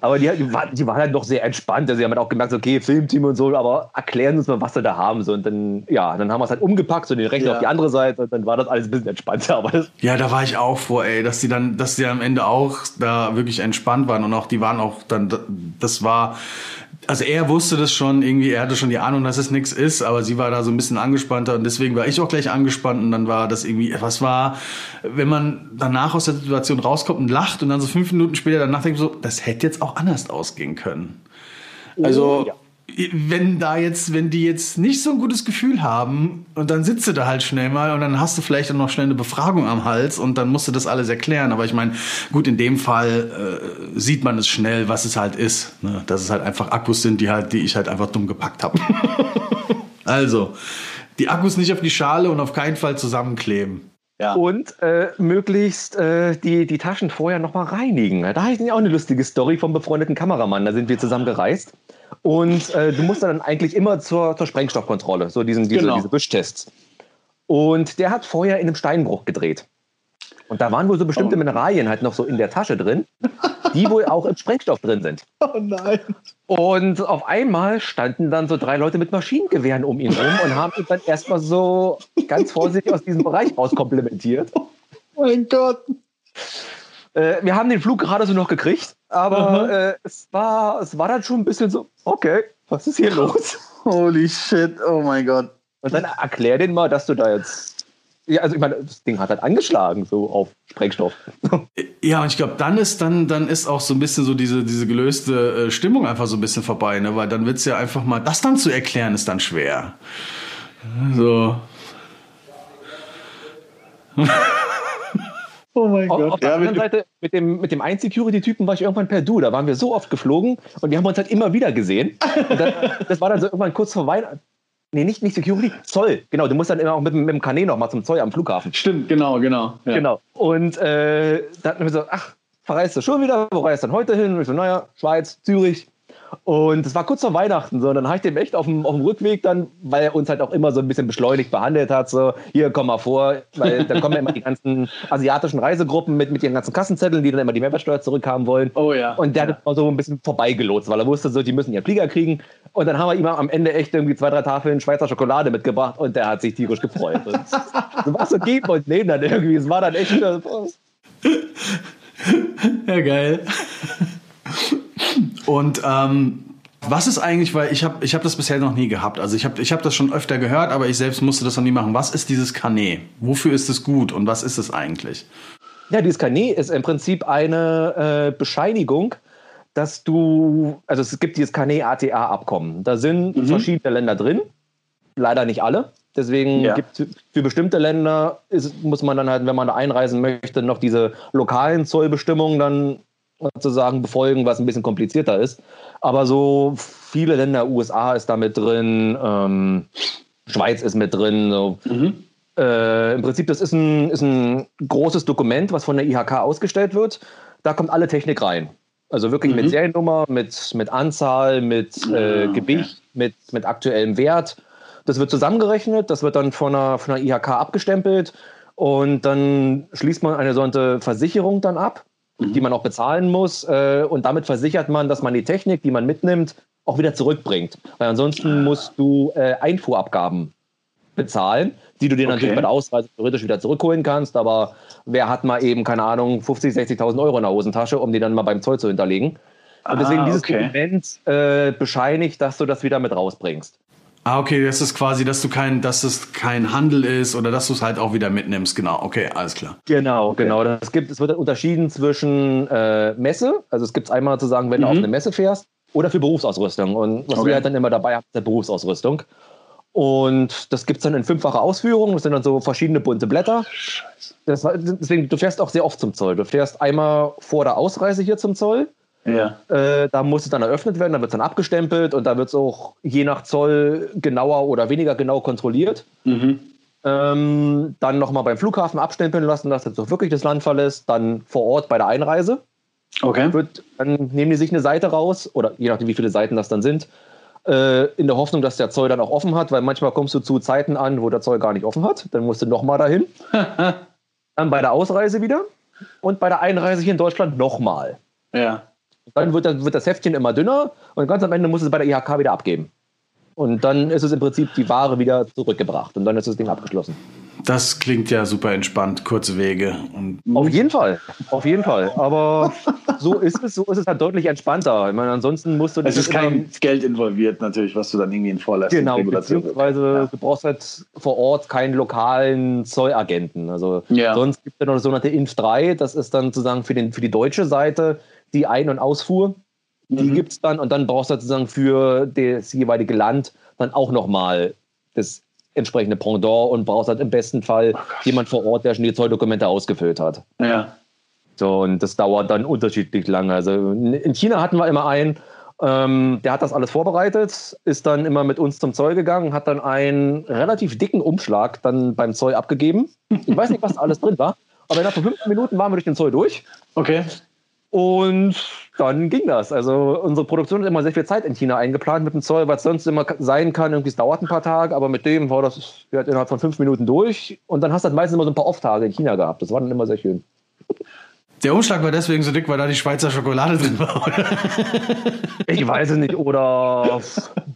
Aber die, die, war, die waren halt noch sehr entspannt. Also sie haben halt auch gemerkt, okay, Filmteam und so, aber erklären uns mal, was sie da haben. So, und dann, ja, dann haben wir es halt umgepackt, so den Rechner ja. auf die andere Seite und dann war das alles ein bisschen entspannter. Aber ja, da war ich auch vor, ey, dass die dann, dass die am Ende auch da wirklich entspannt waren und auch, die waren auch dann, das war, also er wusste das schon irgendwie, er hatte schon die Ahnung, dass es nichts ist, aber sie war da so ein bisschen angespannter und deswegen war ich auch gleich angespannt und dann war das irgendwie, was war, wenn man danach aus der Situation rauskommt und lacht und dann so fünf Minuten später danach denkt so, das hätte jetzt auch anders ausgehen können. Also oh, ja wenn da jetzt, wenn die jetzt nicht so ein gutes Gefühl haben und dann sitzt du da halt schnell mal und dann hast du vielleicht auch noch schnell eine Befragung am Hals und dann musst du das alles erklären. Aber ich meine, gut, in dem Fall äh, sieht man es schnell, was es halt ist. Ne? Dass es halt einfach Akkus sind, die halt, die ich halt einfach dumm gepackt habe. [laughs] also, die Akkus nicht auf die Schale und auf keinen Fall zusammenkleben. Ja. Und äh, möglichst äh, die, die Taschen vorher nochmal reinigen. Da habe ich auch eine lustige Story vom befreundeten Kameramann. Da sind wir zusammen gereist. Und äh, du musst dann eigentlich immer zur, zur Sprengstoffkontrolle, so diesen, diese, genau. diese Wischtests. Und der hat vorher in einem Steinbruch gedreht. Und da waren wohl so bestimmte oh. Mineralien halt noch so in der Tasche drin, die wohl auch im Sprengstoff drin sind. [laughs] Oh nein. Und auf einmal standen dann so drei Leute mit Maschinengewehren um ihn rum und haben ihn dann erstmal so ganz vorsichtig aus diesem Bereich rauskomplimentiert. Oh mein Gott. Äh, wir haben den Flug gerade so noch gekriegt, aber äh, es, war, es war dann schon ein bisschen so, okay, was ist hier [laughs] los? Holy shit, oh mein Gott. Und dann erklär den mal, dass du da jetzt. Ja, also ich meine, das Ding hat halt angeschlagen, so auf Sprengstoff. Ja, und ich glaube, dann ist dann, dann ist auch so ein bisschen so diese, diese gelöste äh, Stimmung einfach so ein bisschen vorbei, ne? Weil dann wird es ja einfach mal, das dann zu erklären, ist dann schwer. So. Oh mein Gott. Auf der ja, anderen Seite, mit dem, mit dem einen Security-Typen war ich irgendwann per Du. Da waren wir so oft geflogen und wir haben uns halt immer wieder gesehen. Dann, [laughs] das war dann so irgendwann kurz vor Weihnachten. Nee, nicht, nicht Security, Zoll. Genau, du musst dann immer auch mit, mit dem Kanä noch mal zum Zoll am Flughafen. Stimmt, genau, genau. Ja. Genau. Und äh, da hatten wir so, ach, verreist du schon wieder? Wo reist du dann heute hin? Und ich so, naja, Schweiz, Zürich. Und es war kurz vor Weihnachten so. Und dann habe ich dem echt auf dem, auf dem Rückweg dann, weil er uns halt auch immer so ein bisschen beschleunigt behandelt hat, so, hier komm mal vor, weil dann kommen ja immer die [laughs] ganzen asiatischen Reisegruppen mit, mit ihren ganzen Kassenzetteln, die dann immer die Mehrwertsteuer zurückhaben wollen. Oh ja. Und der ja. hat immer so ein bisschen vorbeigelotst, weil er wusste so, die müssen ihren Flieger kriegen. Und dann haben wir ihm am Ende echt irgendwie zwei, drei Tafeln Schweizer Schokolade mitgebracht und der hat sich tierisch gefreut. Und so was so geben und nehmen dann irgendwie. Es war dann echt. Ja, geil. [laughs] Und ähm, was ist eigentlich, weil ich habe ich hab das bisher noch nie gehabt. Also ich habe ich hab das schon öfter gehört, aber ich selbst musste das noch nie machen. Was ist dieses Kanä? Wofür ist es gut und was ist es eigentlich? Ja, dieses Kanä ist im Prinzip eine äh, Bescheinigung, dass du, also es gibt dieses Kanä-ATA-Abkommen. Da sind mhm. verschiedene Länder drin, leider nicht alle. Deswegen ja. gibt für bestimmte Länder ist, muss man dann halt, wenn man da einreisen möchte, noch diese lokalen Zollbestimmungen dann sozusagen befolgen, was ein bisschen komplizierter ist. Aber so viele Länder, USA ist da mit drin, ähm, Schweiz ist mit drin. So. Mhm. Äh, Im Prinzip, das ist ein, ist ein großes Dokument, was von der IHK ausgestellt wird. Da kommt alle Technik rein. Also wirklich mhm. mit Seriennummer, mit, mit Anzahl, mit äh, Gewicht, okay. mit, mit aktuellem Wert. Das wird zusammengerechnet, das wird dann von einer, von einer IHK abgestempelt und dann schließt man eine solche Versicherung dann ab, mhm. die man auch bezahlen muss. Äh, und damit versichert man, dass man die Technik, die man mitnimmt, auch wieder zurückbringt. Weil ansonsten ah. musst du äh, Einfuhrabgaben bezahlen, die du dir okay. natürlich bei der Ausreise theoretisch wieder zurückholen kannst. Aber wer hat mal eben, keine Ahnung, 50, 60.000 Euro in der Hosentasche, um die dann mal beim Zoll zu hinterlegen? Und deswegen ah, okay. dieses Dokument äh, bescheinigt, dass du das wieder mit rausbringst. Ah, okay, das ist quasi, dass du kein, dass es kein Handel ist oder dass du es halt auch wieder mitnimmst. Genau, okay, alles klar. Genau, okay. genau. Das gibt, es wird unterschieden zwischen äh, Messe, also es gibt es einmal zu sagen, wenn mhm. du auf eine Messe fährst, oder für Berufsausrüstung. Und was okay. wir halt dann immer dabei haben, ist der Berufsausrüstung. Und das gibt es dann in fünffacher Ausführung. Das sind dann so verschiedene bunte Blätter. Das, deswegen, du fährst auch sehr oft zum Zoll. Du fährst einmal vor der Ausreise hier zum Zoll ja. Äh, da muss es dann eröffnet werden, da wird es dann abgestempelt und da wird es auch je nach Zoll genauer oder weniger genau kontrolliert. Mhm. Ähm, dann nochmal beim Flughafen abstempeln lassen, dass jetzt auch wirklich das Land verlässt. Dann vor Ort bei der Einreise. Okay. Wird, dann nehmen die sich eine Seite raus oder je nachdem, wie viele Seiten das dann sind. Äh, in der Hoffnung, dass der Zoll dann auch offen hat, weil manchmal kommst du zu Zeiten an, wo der Zoll gar nicht offen hat. Dann musst du nochmal dahin. [laughs] dann bei der Ausreise wieder und bei der Einreise hier in Deutschland nochmal. Ja. Dann wird das, wird das Heftchen immer dünner und ganz am Ende muss es bei der IHK wieder abgeben. Und dann ist es im Prinzip die Ware wieder zurückgebracht und dann ist das Ding abgeschlossen. Das klingt ja super entspannt, kurze Wege. Und auf jeden Fall, auf jeden Fall. Aber so ist es, so ist es halt deutlich entspannter. Ich meine, ansonsten musst du. Es ist kein Geld involviert natürlich, was du dann irgendwie in Vorleistung Genau, beziehungsweise ja. du brauchst halt vor Ort keinen lokalen Zollagenten. Also ja. sonst gibt es ja noch das sogenannte Inf 3, das ist dann sozusagen für, den, für die deutsche Seite die Ein- und Ausfuhr. Die mhm. gibt es dann und dann brauchst du sozusagen für das jeweilige Land dann auch nochmal das entsprechende Pendant und brauchst halt im besten Fall oh jemand vor Ort, der schon die Zolldokumente ausgefüllt hat. Ja. So, und das dauert dann unterschiedlich lange. Also in China hatten wir immer einen, ähm, der hat das alles vorbereitet, ist dann immer mit uns zum Zoll gegangen, hat dann einen relativ dicken Umschlag dann beim Zoll abgegeben. Ich weiß nicht, was da alles drin war, aber innerhalb von 15 Minuten waren wir durch den Zoll durch. Okay. Und dann ging das. Also unsere Produktion hat immer sehr viel Zeit in China eingeplant mit dem Zoll, was sonst immer sein kann. Irgendwie es dauert ein paar Tage, aber mit dem war das halt innerhalb von fünf Minuten durch. Und dann hast du halt meistens immer so ein paar Off-Tage in China gehabt. Das war dann immer sehr schön. Der Umschlag war deswegen so dick, weil da die Schweizer Schokolade drin war, oder? [laughs] Ich weiß es nicht. Oder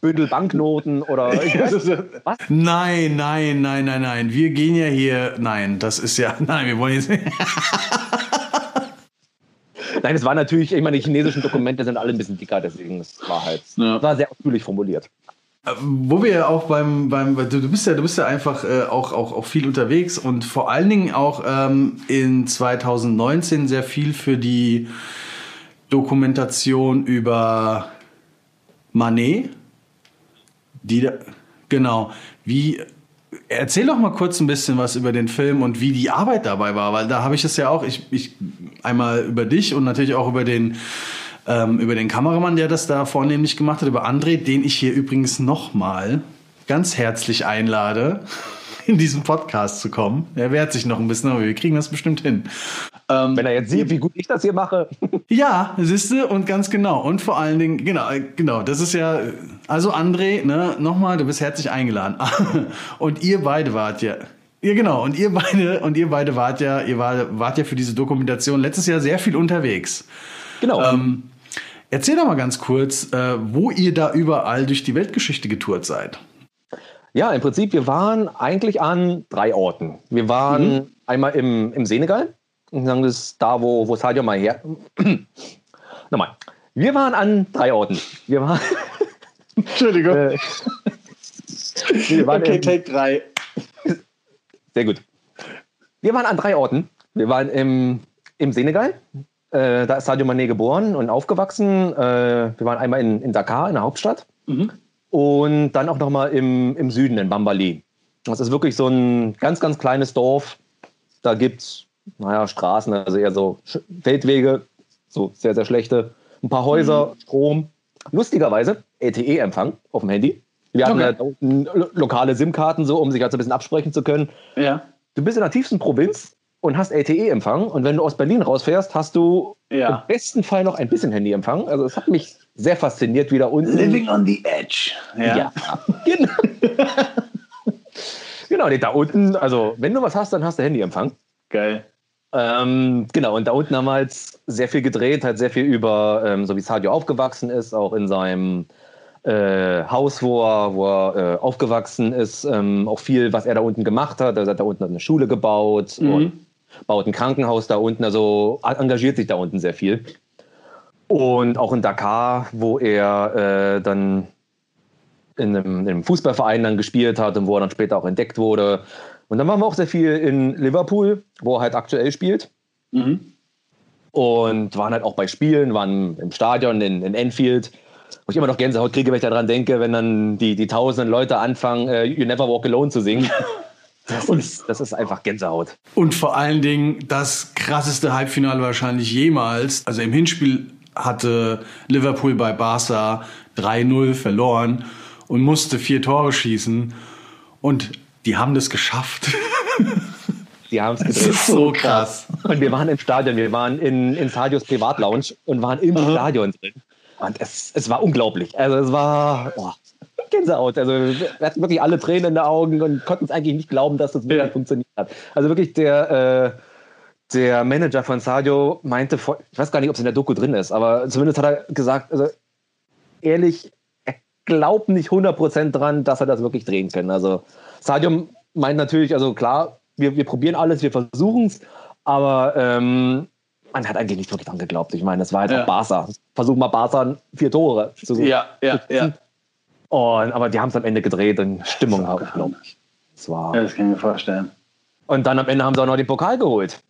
Bündel Banknoten oder. [laughs] Was? Nein, nein, nein, nein, nein. Wir gehen ja hier. Nein, das ist ja. Nein, wir wollen jetzt nicht. [laughs] Nein, es war natürlich, ich meine, die chinesischen Dokumente sind alle ein bisschen dicker, deswegen es war halt, ja. war sehr ausführlich formuliert. Äh, wo wir ja auch beim, beim du, du bist ja, du bist ja einfach äh, auch, auch, auch viel unterwegs und vor allen Dingen auch ähm, in 2019 sehr viel für die Dokumentation über Manet. Die, genau. Wie, Erzähl doch mal kurz ein bisschen was über den Film und wie die Arbeit dabei war, weil da habe ich es ja auch, ich, ich einmal über dich und natürlich auch über den ähm, über den Kameramann, der das da vornehmlich gemacht hat, über André, den ich hier übrigens nochmal ganz herzlich einlade, in diesen Podcast zu kommen. Er wehrt sich noch ein bisschen, aber wir kriegen das bestimmt hin. Ähm, Wenn er jetzt sieht, wie gut ich das hier mache. [laughs] ja, siehst du, und ganz genau. Und vor allen Dingen, genau, äh, genau, das ist ja, also André, ne, nochmal, du bist herzlich eingeladen. [laughs] und ihr beide wart ja, ja, genau. Und ihr beide, und ihr beide wart ja, ihr wart, wart ja für diese Dokumentation letztes Jahr sehr viel unterwegs. Genau. Ähm, erzähl doch mal ganz kurz, äh, wo ihr da überall durch die Weltgeschichte getourt seid. Ja, im Prinzip, wir waren eigentlich an drei Orten. Wir waren mhm. einmal im, im Senegal, das ist da, wo, wo Sadio mal her. [clears throat] Nochmal. Wir waren an drei Orten. Wir waren. [laughs] Entschuldigung. Äh, wir waren okay, im, Take drei. Sehr gut. Wir waren an drei Orten. Wir waren im, im Senegal. Äh, da ist Sadio Mané geboren und aufgewachsen. Äh, wir waren einmal in, in Dakar, in der Hauptstadt. Mhm. Und dann auch nochmal im, im Süden, in Bambali. Das ist wirklich so ein ganz, ganz kleines Dorf. Da gibt es naja, Straßen, also eher so Feldwege, so sehr, sehr schlechte. Ein paar Häuser, mhm. Strom. Lustigerweise LTE-Empfang auf dem Handy. Wir hatten okay. ja lokale SIM-Karten, so, um sich halt so ein bisschen absprechen zu können. Ja. Du bist in der tiefsten Provinz und hast LTE-Empfang. Und wenn du aus Berlin rausfährst, hast du ja. im besten Fall noch ein bisschen Handyempfang. Also es hat mich sehr fasziniert, wie da unten. Living on the edge. Ja, ja [laughs] genau. genau, da unten, also wenn du was hast, dann hast du Handyempfang. Geil. Ähm, genau, und da unten haben wir jetzt sehr viel gedreht, hat sehr viel über, ähm, so wie Sadio aufgewachsen ist, auch in seinem äh, Haus, wo er, wo er äh, aufgewachsen ist, ähm, auch viel, was er da unten gemacht hat. Er hat da unten eine Schule gebaut mhm. und baut ein Krankenhaus da unten, also engagiert sich da unten sehr viel. Und auch in Dakar, wo er äh, dann in einem, in einem, Fußballverein dann gespielt hat und wo er dann später auch entdeckt wurde. Und dann waren wir auch sehr viel in Liverpool, wo er halt aktuell spielt. Mhm. Und waren halt auch bei Spielen, waren im Stadion in, in Enfield. Wo ich immer noch Gänsehaut kriege, wenn ich daran denke, wenn dann die, die tausenden Leute anfangen, uh, You Never Walk Alone zu singen. [laughs] Das, und, ist, das ist einfach Gänsehaut. Und vor allen Dingen das krasseste Halbfinale wahrscheinlich jemals. Also im Hinspiel hatte Liverpool bei Barca 3-0 verloren und musste vier Tore schießen. Und die haben das geschafft. Die haben es [laughs] gedreht. Das ist so krass. Und wir waren im Stadion, wir waren in, in Sadios Privatlounge und waren im Aha. Stadion drin. Und es, es war unglaublich. Also es war oh, Gänsehaut. Also wir hatten wirklich alle Tränen in den Augen und konnten es eigentlich nicht glauben, dass das wirklich ja. funktioniert hat. Also wirklich der, äh, der Manager von Sadio meinte, ich weiß gar nicht, ob es in der Doku drin ist, aber zumindest hat er gesagt, also ehrlich, er glaubt nicht 100% dran, dass er das wirklich drehen kann. Also Sadio meint natürlich, also klar, wir, wir probieren alles, wir versuchen es, aber ähm, man hat eigentlich nicht wirklich dran geglaubt. Ich meine, es war halt ja. auch Barca. Versuch mal Barca vier Tore zu Ja, ja, ja. Und, aber die haben es am Ende gedreht und Stimmung war unglaublich. Das war. Ja, das kann ich mir vorstellen. Und dann am Ende haben sie auch noch den Pokal geholt.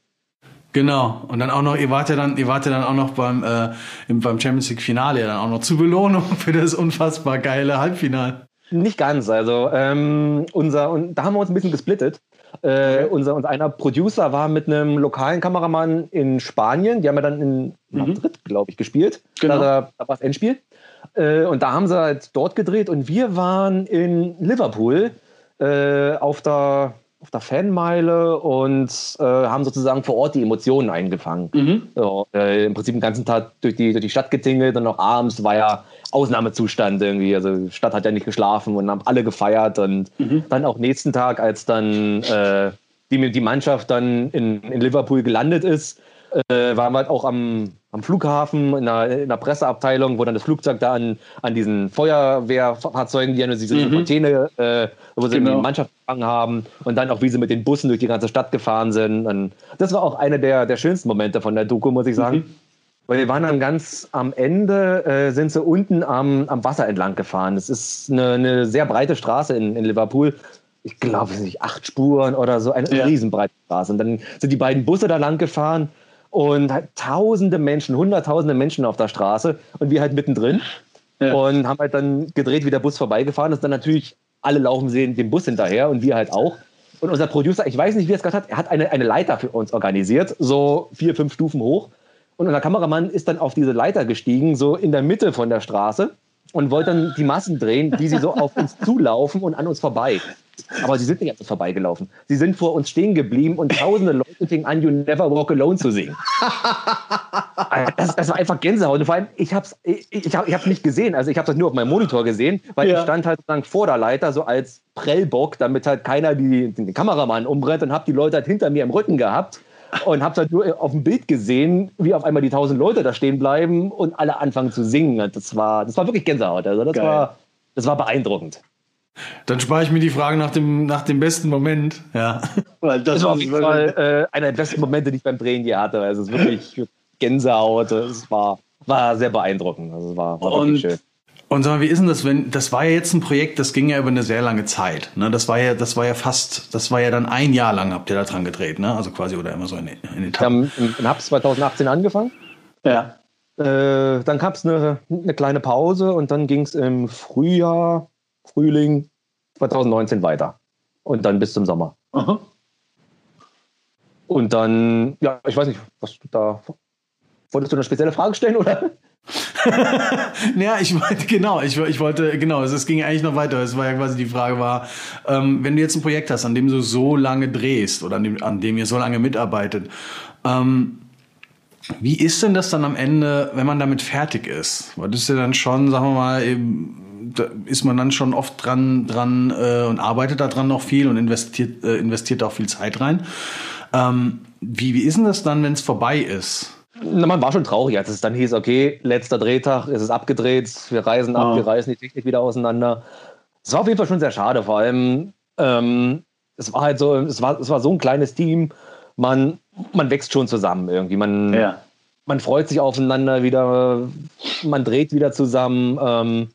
Genau. Und dann auch noch, ihr wart ja dann, ihr wart ja dann auch noch beim, äh, beim Champions League Finale dann auch noch zur Belohnung [laughs] für das unfassbar geile Halbfinale. Nicht ganz. Also ähm, unser, und da haben wir uns ein bisschen gesplittet. Äh, unser, unser einer Producer war mit einem lokalen Kameramann in Spanien. Die haben ja dann in Madrid, mhm. glaube ich, gespielt. Genau. Da, da war das Endspiel. Äh, und da haben sie halt dort gedreht. Und wir waren in Liverpool äh, auf der auf der Fanmeile und äh, haben sozusagen vor Ort die Emotionen eingefangen. Mhm. So, äh, Im Prinzip den ganzen Tag durch die, durch die Stadt getingelt und auch abends war ja Ausnahmezustand irgendwie. Also die Stadt hat ja nicht geschlafen und haben alle gefeiert und mhm. dann auch nächsten Tag, als dann äh, die, die Mannschaft dann in, in Liverpool gelandet ist, äh, waren wir halt auch am, am Flughafen in der, in der, Presseabteilung, wo dann das Flugzeug da an, an diesen Feuerwehrfahrzeugen, die ja diese mhm. Fontäne, äh, wo sie genau. die Mannschaft gefangen haben und dann auch, wie sie mit den Bussen durch die ganze Stadt gefahren sind. Und das war auch einer der, der schönsten Momente von der Doku, muss ich sagen. Mhm. Weil wir waren dann ganz am Ende, äh, sind sie unten am, am Wasser entlang gefahren. Es ist eine, eine sehr breite Straße in, in Liverpool ich glaube, es sind nicht acht Spuren oder so, eine ja. riesenbreite Straße. Und dann sind die beiden Busse da lang gefahren und halt tausende Menschen, hunderttausende Menschen auf der Straße und wir halt mittendrin ja. und haben halt dann gedreht, wie der Bus vorbeigefahren ist. Dann natürlich alle laufen sehen dem Bus hinterher und wir halt auch. Und unser Producer, ich weiß nicht, wie er es gerade hat, er hat eine, eine Leiter für uns organisiert, so vier, fünf Stufen hoch. Und unser Kameramann ist dann auf diese Leiter gestiegen, so in der Mitte von der Straße und wollte dann die Massen drehen, wie sie so auf uns zulaufen und an uns vorbei. Aber sie sind nicht an uns vorbeigelaufen. Sie sind vor uns stehen geblieben und tausende Leute fingen an, You Never Walk Alone zu singen. das, das, war einfach Gänsehaut. Und vor allem, ich habe es ich, ich hab, ich nicht gesehen. Also ich habe das nur auf meinem Monitor gesehen, weil ja. ich stand halt sozusagen vor der Leiter so als Prellbock, damit halt keiner die, den Kameramann umbrennt und habe die Leute halt hinter mir im Rücken gehabt und habe halt nur auf dem Bild gesehen, wie auf einmal die tausend Leute da stehen bleiben und alle anfangen zu singen. Das war, das war wirklich Gänsehaut. Also das war, das war beeindruckend. Dann spare ich mir die Frage nach dem, nach dem besten Moment. Ja. Weil das, das war auf jeden Fall äh, einer der besten Momente, die ich beim Drehen je hatte. Also es ist wirklich [laughs] Gänsehaut. Es war, war sehr beeindruckend. Also es war, war wirklich schön. Und sag mal, wie ist denn das, wenn, das war ja jetzt ein Projekt, das ging ja über eine sehr lange Zeit. Ne? Das war ja, das war ja fast, das war ja dann ein Jahr lang habt ihr da dran gedreht, ne? Also quasi oder immer so in, in Etappen. Wir haben im Herbst 2018 angefangen. Ja. Äh, dann gab es eine, eine kleine Pause und dann ging es im Frühjahr, Frühling 2019 weiter. Und dann bis zum Sommer. Aha. Und dann, ja, ich weiß nicht, was du da. Wolltest du eine spezielle Frage stellen, oder? [laughs] ja, ich wollte, genau, ich, ich wollte, genau, es, es ging eigentlich noch weiter. Es war ja quasi die Frage war, ähm, wenn du jetzt ein Projekt hast, an dem du so lange drehst oder an dem, an dem ihr so lange mitarbeitet, ähm, wie ist denn das dann am Ende, wenn man damit fertig ist? Weil das ist ja dann schon, sagen wir mal, eben, da ist man dann schon oft dran, dran äh, und arbeitet da dran noch viel und investiert, äh, investiert auch viel Zeit rein. Ähm, wie, wie ist denn das dann, wenn es vorbei ist? Na, man war schon traurig, als es dann hieß, okay, letzter Drehtag, ist es abgedreht, wir reisen ab, oh. wir reißen die Technik wieder auseinander. Es war auf jeden Fall schon sehr schade, vor allem, ähm, es war halt so, es war, es war so ein kleines Team, man, man wächst schon zusammen irgendwie, man, ja. man freut sich aufeinander wieder, man dreht wieder zusammen. Ähm,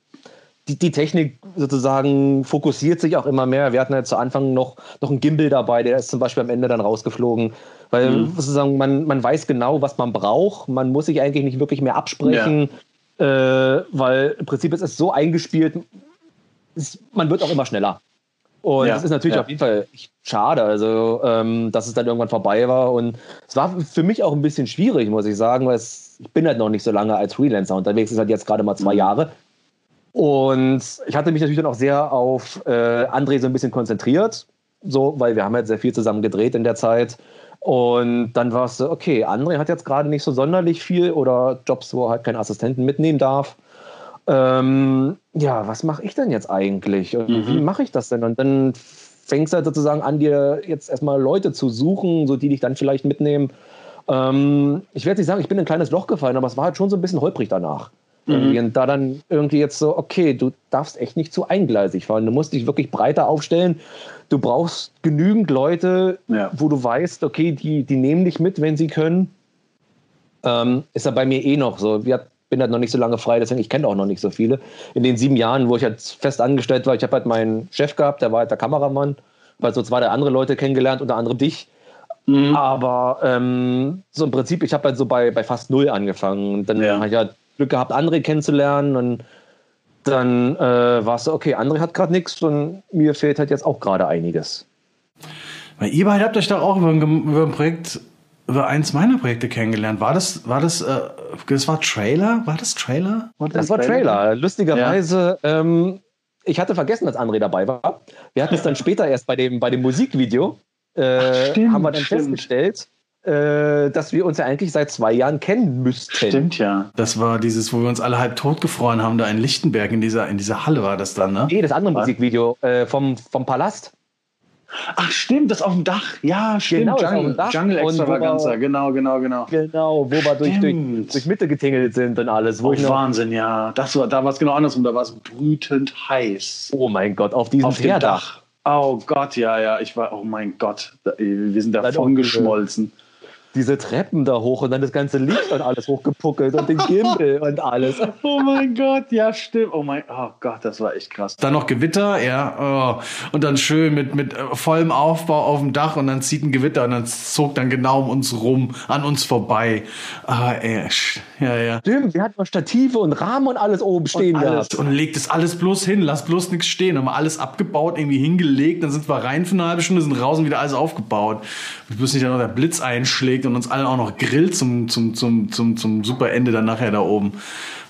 die, die Technik sozusagen fokussiert sich auch immer mehr. Wir hatten ja zu Anfang noch, noch einen Gimbal dabei, der ist zum Beispiel am Ende dann rausgeflogen. Weil mhm. sozusagen man, man weiß genau, was man braucht. Man muss sich eigentlich nicht wirklich mehr absprechen, ja. äh, weil im Prinzip ist es so eingespielt, ist, man wird auch immer schneller. Und ja, das ist natürlich ja. auf jeden Fall schade, also ähm, dass es dann irgendwann vorbei war. Und es war für mich auch ein bisschen schwierig, muss ich sagen, weil es, ich bin halt noch nicht so lange als Freelancer unterwegs, ist halt jetzt gerade mal zwei mhm. Jahre. Und ich hatte mich natürlich dann auch sehr auf äh, André so ein bisschen konzentriert, so, weil wir haben halt sehr viel zusammen gedreht in der Zeit. Und dann war es so, okay, André hat jetzt gerade nicht so sonderlich viel oder Jobs, wo er halt keinen Assistenten mitnehmen darf. Ähm, ja, was mache ich denn jetzt eigentlich? Und mhm. wie mache ich das denn? Und dann fängst du halt sozusagen an, dir jetzt erstmal Leute zu suchen, so die dich dann vielleicht mitnehmen. Ähm, ich werde nicht sagen, ich bin in ein kleines Loch gefallen, aber es war halt schon so ein bisschen holprig danach. Mhm. Und da dann irgendwie jetzt so, okay, du darfst echt nicht zu eingleisig fahren. Du musst dich wirklich breiter aufstellen. Du brauchst genügend Leute, ja. wo du weißt, okay, die, die nehmen dich mit, wenn sie können. Ähm, ist ja bei mir eh noch so. Ich bin halt noch nicht so lange frei, deswegen ich kenne auch noch nicht so viele. In den sieben Jahren, wo ich halt fest angestellt war, ich habe halt meinen Chef gehabt, der war halt der Kameramann, weil so zwei, drei andere Leute kennengelernt, unter anderem dich. Mhm. Aber ähm, so im Prinzip, ich habe halt so bei, bei fast null angefangen. Und dann ja. habe ich halt Glück gehabt, André kennenzulernen und dann äh, war es so, okay, André hat gerade nichts und mir fehlt halt jetzt auch gerade einiges. Weil ihr beide habt euch da auch über ein, über ein Projekt, über eins meiner Projekte kennengelernt. War das, war das, äh, das war Trailer? War das Trailer? War das, das war Trailer. Trailer. Lustigerweise, ja. ähm, ich hatte vergessen, dass André dabei war. Wir hatten es dann [laughs] später erst bei dem, bei dem Musikvideo, äh, Ach, stimmt, haben wir dann stimmt. festgestellt, dass wir uns ja eigentlich seit zwei Jahren kennen müssten. Stimmt, ja. Das war dieses, wo wir uns alle halb totgefroren haben, da in Lichtenberg, in dieser, in dieser Halle war das dann, ne? Nee, das andere Musikvideo äh, vom, vom Palast. Ach stimmt, das auf dem Dach. Ja, stimmt. Genau, Jungle, Dach. Jungle Extravaganza, genau, genau, genau. Genau, wo wir durch, durch, durch, Mitte getingelt sind und alles. Wo oh, ich Wahnsinn, ja. Das war, da war es genau andersrum, da war es brütend heiß. Oh mein Gott, auf diesem auf Dach. Oh Gott, ja, ja, ich war, oh mein Gott, wir sind davon geschmolzen diese Treppen da hoch und dann das ganze Licht und alles hochgepuckelt und den Gimbal und alles. Oh mein Gott, ja, stimmt. Oh mein oh Gott, das war echt krass. Dann noch Gewitter, ja. Oh. Und dann schön mit, mit äh, vollem Aufbau auf dem Dach und dann zieht ein Gewitter und dann zog dann genau um uns rum, an uns vorbei. Ah, ey, ja, ja. Stimmt, wir hatten noch Stative und Rahmen und alles oben stehen und alles, Und legt es alles bloß hin, lass bloß nichts stehen. Haben wir alles abgebaut, irgendwie hingelegt, dann sind wir rein für eine halbe Stunde, sind raus und wieder alles aufgebaut. Bloß nicht dann noch der Blitz einschlägt aufgelegt und uns allen auch noch grillt zum, zum, zum, zum, zum super Ende dann nachher da oben.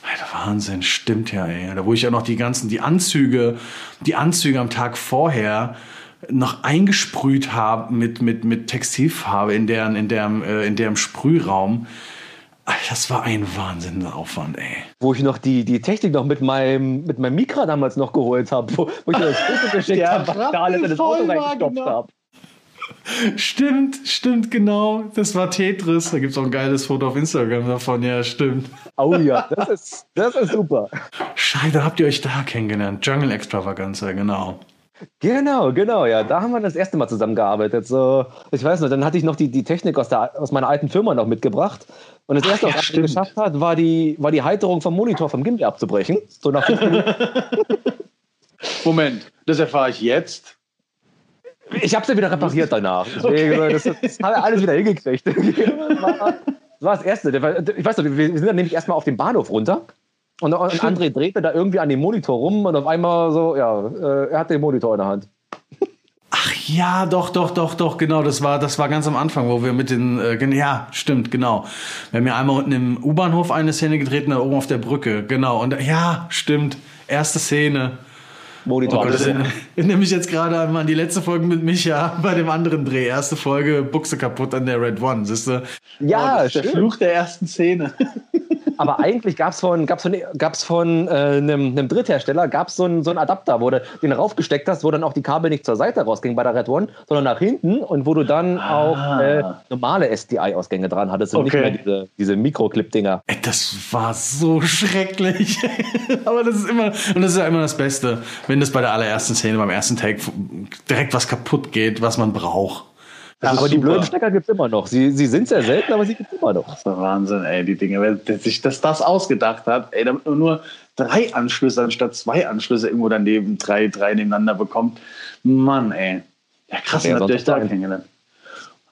Alter, Wahnsinn, stimmt ja, ey. Da wo ich ja noch die ganzen, die Anzüge, die Anzüge am Tag vorher noch eingesprüht habe mit, mit, mit Textilfarbe in deren, in deren, äh, in deren Sprühraum. Das war ein Wahnsinnsaufwand, ey. Wo ich noch die, die Technik noch mit meinem, mit meinem Mikra damals noch geholt habe, wo, wo ich das Foto [laughs] geschickt habe, da alles in das Auto reingestopft genau. habe. Stimmt, stimmt, genau. Das war Tetris. Da gibt es auch ein geiles Foto auf Instagram davon. Ja, stimmt. Oh ja, das ist, das ist super. Scheiße, habt ihr euch da kennengelernt? Jungle Extravaganza, genau. Genau, genau, ja. Da haben wir das erste Mal zusammengearbeitet. So, ich weiß noch, dann hatte ich noch die, die Technik aus, der, aus meiner alten Firma noch mitgebracht. Und das erste, Ach, ja, was ich geschafft hat, war die, war die Heiterung vom Monitor vom Gimbal abzubrechen. So nach fünf Minuten. [laughs] Moment, das erfahre ich jetzt. Ich habe sie wieder repariert danach. [laughs] Deswegen, okay. das, das haben wir alles wieder hingekriegt. Das [laughs] war, das war das Erste. Ich weiß noch, wir sind dann nämlich erstmal auf dem Bahnhof runter. Und, und André drehte da irgendwie an dem Monitor rum und auf einmal so, ja, äh, er hat den Monitor in der Hand. Ach ja, doch, doch, doch, doch, genau. Das war, das war ganz am Anfang, wo wir mit den, äh, ja, stimmt, genau. Wir haben ja einmal unten im U-Bahnhof eine Szene getreten, da oben auf der Brücke, genau. Und ja, stimmt, erste Szene. Monitor. Oh das erinnere mich jetzt gerade an die letzte Folge mit Micha bei dem anderen Dreh. Erste Folge, Buchse kaputt an der Red One, siehst du? Ja, oh, der Fluch der ersten Szene. [laughs] Aber eigentlich gab es von, gab's von, gab's von äh, einem, einem Dritthersteller gab's so einen so Adapter, wo du den raufgesteckt hast, wo dann auch die Kabel nicht zur Seite rausgingen bei der Red One, sondern nach hinten und wo du dann ah. auch äh, normale SDI-Ausgänge dran hattest und okay. nicht mehr diese, diese Mikroclip-Dinger. Das war so schrecklich. [laughs] Aber das ist immer, und das ist ja immer das Beste, wenn das bei der allerersten Szene, beim ersten Take direkt was kaputt geht, was man braucht. Das aber die blöden Stecker gibt es immer noch. Sie, sie sind sehr selten, aber sie gibt es immer noch. Das ist der Wahnsinn, ey, die Dinge. Wer sich das, das ausgedacht hat, ey, damit man nur drei Anschlüsse anstatt zwei Anschlüsse irgendwo daneben, drei, drei nebeneinander bekommt. Mann, ey. Ja, krass, ja, natürlich da kennengelernt.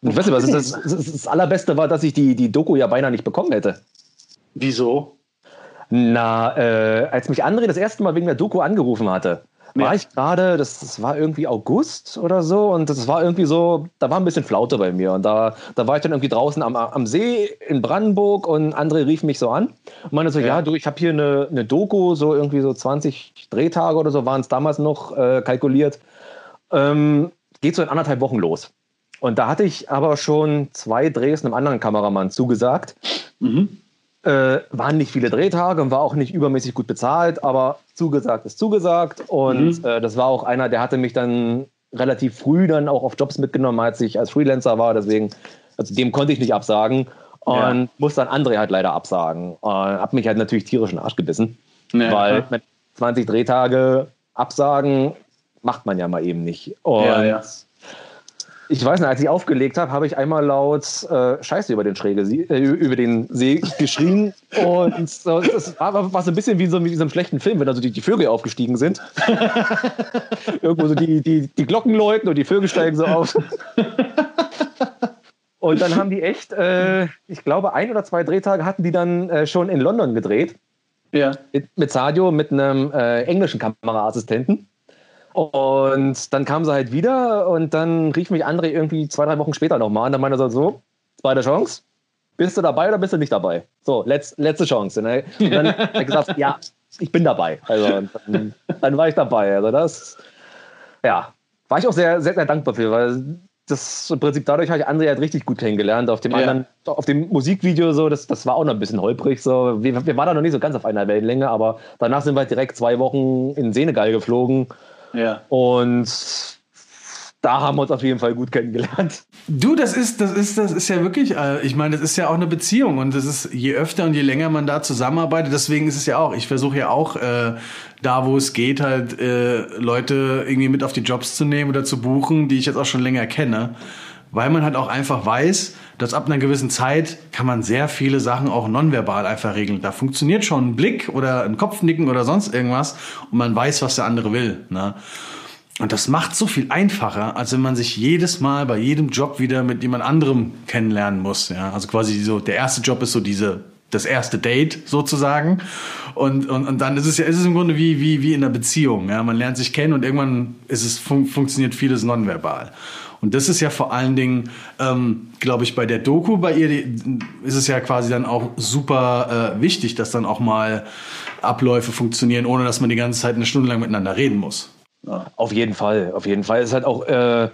Und weißt du, was das, das, das Allerbeste war, dass ich die, die Doku ja beinahe nicht bekommen hätte. Wieso? Na, äh, als mich André das erste Mal wegen der Doku angerufen hatte, war ja. ich gerade, das, das, war irgendwie August oder so und das war irgendwie so, da war ein bisschen Flaute bei mir und da, da war ich dann irgendwie draußen am, am See in Brandenburg und André rief mich so an und meinte so, ja, ja du, ich habe hier eine, eine Doku, so irgendwie so 20 Drehtage oder so waren es damals noch äh, kalkuliert. Ähm, geht so in anderthalb Wochen los. Und da hatte ich aber schon zwei Drehs einem anderen Kameramann zugesagt. Mhm. Äh, waren nicht viele Drehtage und war auch nicht übermäßig gut bezahlt, aber zugesagt ist zugesagt. Und mhm. äh, das war auch einer, der hatte mich dann relativ früh dann auch auf Jobs mitgenommen, als ich als Freelancer war. Deswegen, also dem konnte ich nicht absagen und ja. musste dann André halt leider absagen. Und hab mich halt natürlich tierisch in den Arsch gebissen, ja, weil mit 20 Drehtage absagen macht man ja mal eben nicht. Und ja, ich weiß nicht, als ich aufgelegt habe, habe ich einmal laut äh, Scheiße über den, Schräge, äh, über den See [laughs] geschrien. Und so, das war, war, so ein bisschen wie so, wie so einem schlechten Film, wenn also die, die Vögel aufgestiegen sind. [laughs] Irgendwo so die, die, die Glocken läuten und die Vögel steigen so auf. und dann haben die echt, äh, ich glaube, ein oder zwei Drehtage hatten die dann äh, schon in London gedreht. Ja. Mit, mit Sadio, mit einem äh, englischen Kameraassistenten. Und dann kam sie halt wieder und dann rief mich André irgendwie zwei, drei Wochen später nochmal an. Dann meinte er so, zweite Chance, bist du dabei oder bist du nicht dabei? So, letz, letzte Chance. Ne? Und dann hat er gesagt, ja, ich bin dabei. Also dann, dann, war ich dabei. Also das, ja, war ich auch sehr, sehr, sehr dankbar für, weil das im Prinzip dadurch habe ich André halt richtig gut kennengelernt. Auf dem ja. anderen, auf dem Musikvideo so, das, das war auch noch ein bisschen holprig. So. Wir, wir waren da noch nicht so ganz auf einer Wellenlänge, aber danach sind wir halt direkt zwei Wochen in Senegal geflogen ja. Und da haben wir uns auf jeden Fall gut kennengelernt. Du, das ist, das ist, das ist ja wirklich, äh, ich meine, das ist ja auch eine Beziehung und das ist, je öfter und je länger man da zusammenarbeitet, deswegen ist es ja auch, ich versuche ja auch, äh, da wo es geht, halt äh, Leute irgendwie mit auf die Jobs zu nehmen oder zu buchen, die ich jetzt auch schon länger kenne, weil man halt auch einfach weiß, dass ab einer gewissen Zeit kann man sehr viele Sachen auch nonverbal einfach regeln. Da funktioniert schon ein Blick oder ein Kopfnicken oder sonst irgendwas und man weiß, was der andere will. Ne? Und das macht so viel einfacher, als wenn man sich jedes Mal bei jedem Job wieder mit jemand anderem kennenlernen muss. Ja? Also quasi so, der erste Job ist so diese, das erste Date sozusagen. Und, und, und dann ist es ja, ist es im Grunde wie, wie, wie in einer Beziehung. Ja? Man lernt sich kennen und irgendwann ist es, fun funktioniert vieles nonverbal. Und das ist ja vor allen Dingen, ähm, glaube ich, bei der Doku, bei ihr ist es ja quasi dann auch super äh, wichtig, dass dann auch mal Abläufe funktionieren, ohne dass man die ganze Zeit eine Stunde lang miteinander reden muss. Ja. Auf jeden Fall, auf jeden Fall. Es ist halt auch, äh,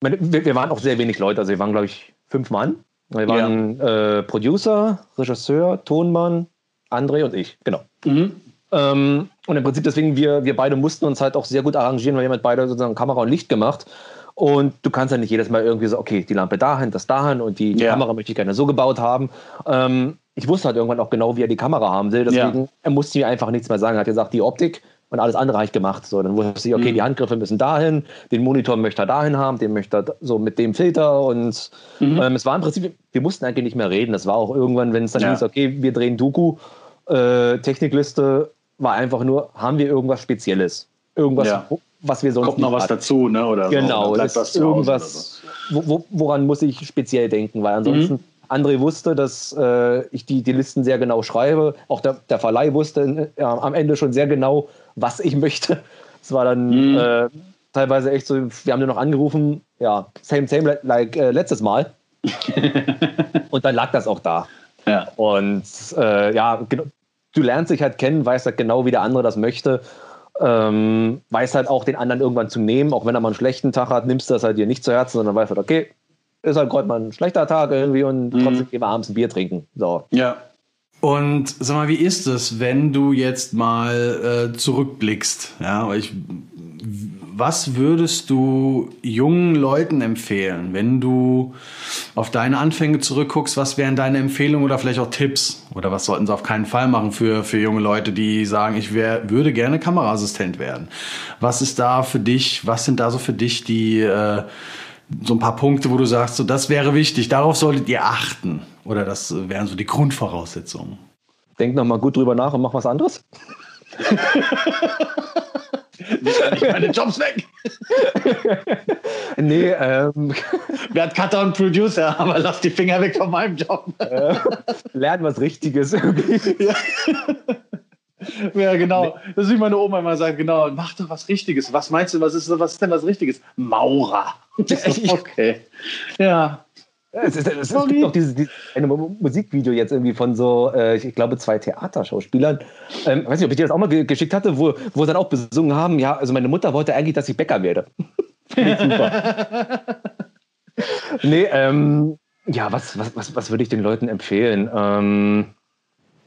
wir, wir, waren auch sehr wenig Leute, also wir waren, glaube ich, fünf Mann. Wir waren ja. äh, Producer, Regisseur, Tonmann, André und ich, genau. Mhm. Ähm, und im Prinzip deswegen, wir, wir beide mussten uns halt auch sehr gut arrangieren, weil wir haben halt beide sozusagen Kamera und Licht gemacht. Und du kannst ja nicht jedes Mal irgendwie so, okay, die Lampe dahin, das dahin und die, die ja. Kamera möchte ich gerne so gebaut haben. Ähm, ich wusste halt irgendwann auch genau, wie er die Kamera haben will. Deswegen, ja. er musste mir einfach nichts mehr sagen. Er hat gesagt, die Optik und alles andere habe ich gemacht. So, dann wusste ich, okay, mhm. die Handgriffe müssen dahin, den Monitor möchte er dahin haben, den möchte er so mit dem Filter und mhm. ähm, es war im Prinzip, wir mussten eigentlich nicht mehr reden. Es war auch irgendwann, wenn es dann ja. hieß, okay, wir drehen Doku, äh, Technikliste, war einfach nur, haben wir irgendwas Spezielles? Irgendwas, ja was wir sonst Kommt noch was hatten. dazu, ne? Oder genau, so. das irgendwas, so. wo, woran muss ich speziell denken, weil ansonsten. Mhm. André wusste, dass äh, ich die, die Listen sehr genau schreibe. Auch der, der Verleih wusste äh, am Ende schon sehr genau, was ich möchte. Es war dann, mhm. äh, teilweise echt so, wir haben nur noch angerufen, ja, same, same like äh, letztes Mal. [laughs] und dann lag das auch da. Ja. Und äh, ja, du lernst dich halt kennen, weißt halt genau, wie der andere das möchte. Ähm, weiß halt auch den anderen irgendwann zu nehmen, auch wenn er mal einen schlechten Tag hat, nimmst du das halt dir nicht zu Herzen, sondern weißt halt, okay, ist halt gerade mal ein schlechter Tag irgendwie und mhm. trotzdem gehen wir abends ein Bier trinken. So. Ja. Und sag mal, wie ist es, wenn du jetzt mal äh, zurückblickst? Ja, ich, was würdest du jungen Leuten empfehlen, wenn du auf deine Anfänge zurückguckst? Was wären deine Empfehlungen oder vielleicht auch Tipps? Oder was sollten sie auf keinen Fall machen für, für junge Leute, die sagen, ich wär, würde gerne Kameraassistent werden? Was ist da für dich, was sind da so für dich die, äh, so ein paar Punkte, wo du sagst, so, das wäre wichtig, darauf solltet ihr achten? Oder das wären so die Grundvoraussetzungen? Denk noch mal gut drüber nach und mach was anderes. [laughs] nicht meine Jobs weg. [laughs] nee, ähm. Wer hat Cutter und Producer, aber lass die Finger weg von meinem Job. Äh, lern was Richtiges irgendwie. [laughs] Ja. Ja, genau. Nee. Das ist wie meine Oma immer sagt, genau, mach doch was Richtiges. Was meinst du, was ist, was ist denn was Richtiges? Maurer. [laughs] okay. Ja. Es, ist, es, es gibt noch dieses, dieses eine Musikvideo jetzt irgendwie von so, äh, ich glaube, zwei Theaterschauspielern. Ähm, weiß nicht, ob ich dir das auch mal ge geschickt hatte, wo, wo sie dann auch besungen haben, ja, also meine Mutter wollte eigentlich, dass ich Bäcker werde. [laughs] super. [laughs] nee, ähm, ja, was, was, was, was würde ich den Leuten empfehlen? Ähm,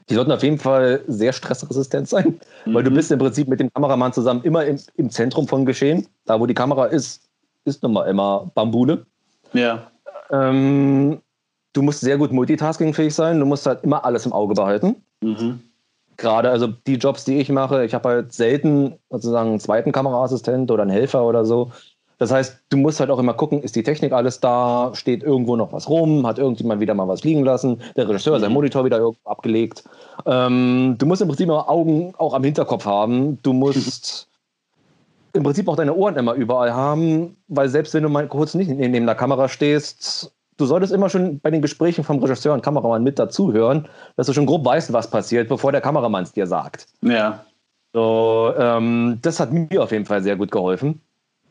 die sollten auf jeden Fall sehr stressresistent sein, mhm. weil du mhm. bist im Prinzip mit dem Kameramann zusammen immer im, im Zentrum von Geschehen. Da, wo die Kamera ist, ist nun mal immer Bambule. Ja. Ähm, du musst sehr gut multitaskingfähig sein. Du musst halt immer alles im Auge behalten. Mhm. Gerade also die Jobs, die ich mache, ich habe halt selten sozusagen einen zweiten Kameraassistent oder einen Helfer oder so. Das heißt, du musst halt auch immer gucken, ist die Technik alles da, steht irgendwo noch was rum, hat irgendjemand wieder mal was liegen lassen, der Regisseur mhm. sein Monitor wieder irgendwo abgelegt. Ähm, du musst im Prinzip immer Augen auch am Hinterkopf haben. Du [laughs] musst im Prinzip auch deine Ohren immer überall haben, weil selbst wenn du mal kurz nicht neben der Kamera stehst, du solltest immer schon bei den Gesprächen vom Regisseur und Kameramann mit dazuhören, dass du schon grob weißt, was passiert, bevor der Kameramann es dir sagt. Ja. So, ähm, das hat mir auf jeden Fall sehr gut geholfen.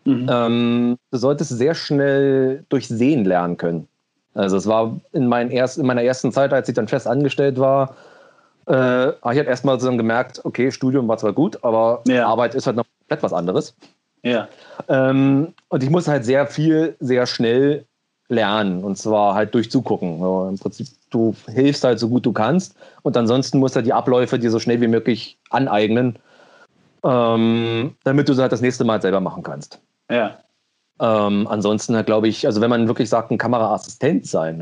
Mhm. Ähm, du solltest sehr schnell durch Sehen lernen können. Also es war in, erst, in meiner ersten Zeit, als ich dann fest angestellt war, äh, habe ich halt erstmal so gemerkt, okay, Studium war zwar gut, aber ja. Arbeit ist halt noch komplett was anderes. Ja. Ähm, und ich musste halt sehr viel, sehr schnell lernen und zwar halt durch Zugucken. So, Im Prinzip, du hilfst halt so gut du kannst und ansonsten musst du halt die Abläufe dir so schnell wie möglich aneignen, ähm, damit du sie halt das nächste Mal selber machen kannst. Ja. Ähm, ansonsten glaube ich, also wenn man wirklich sagt, ein Kameraassistent sein,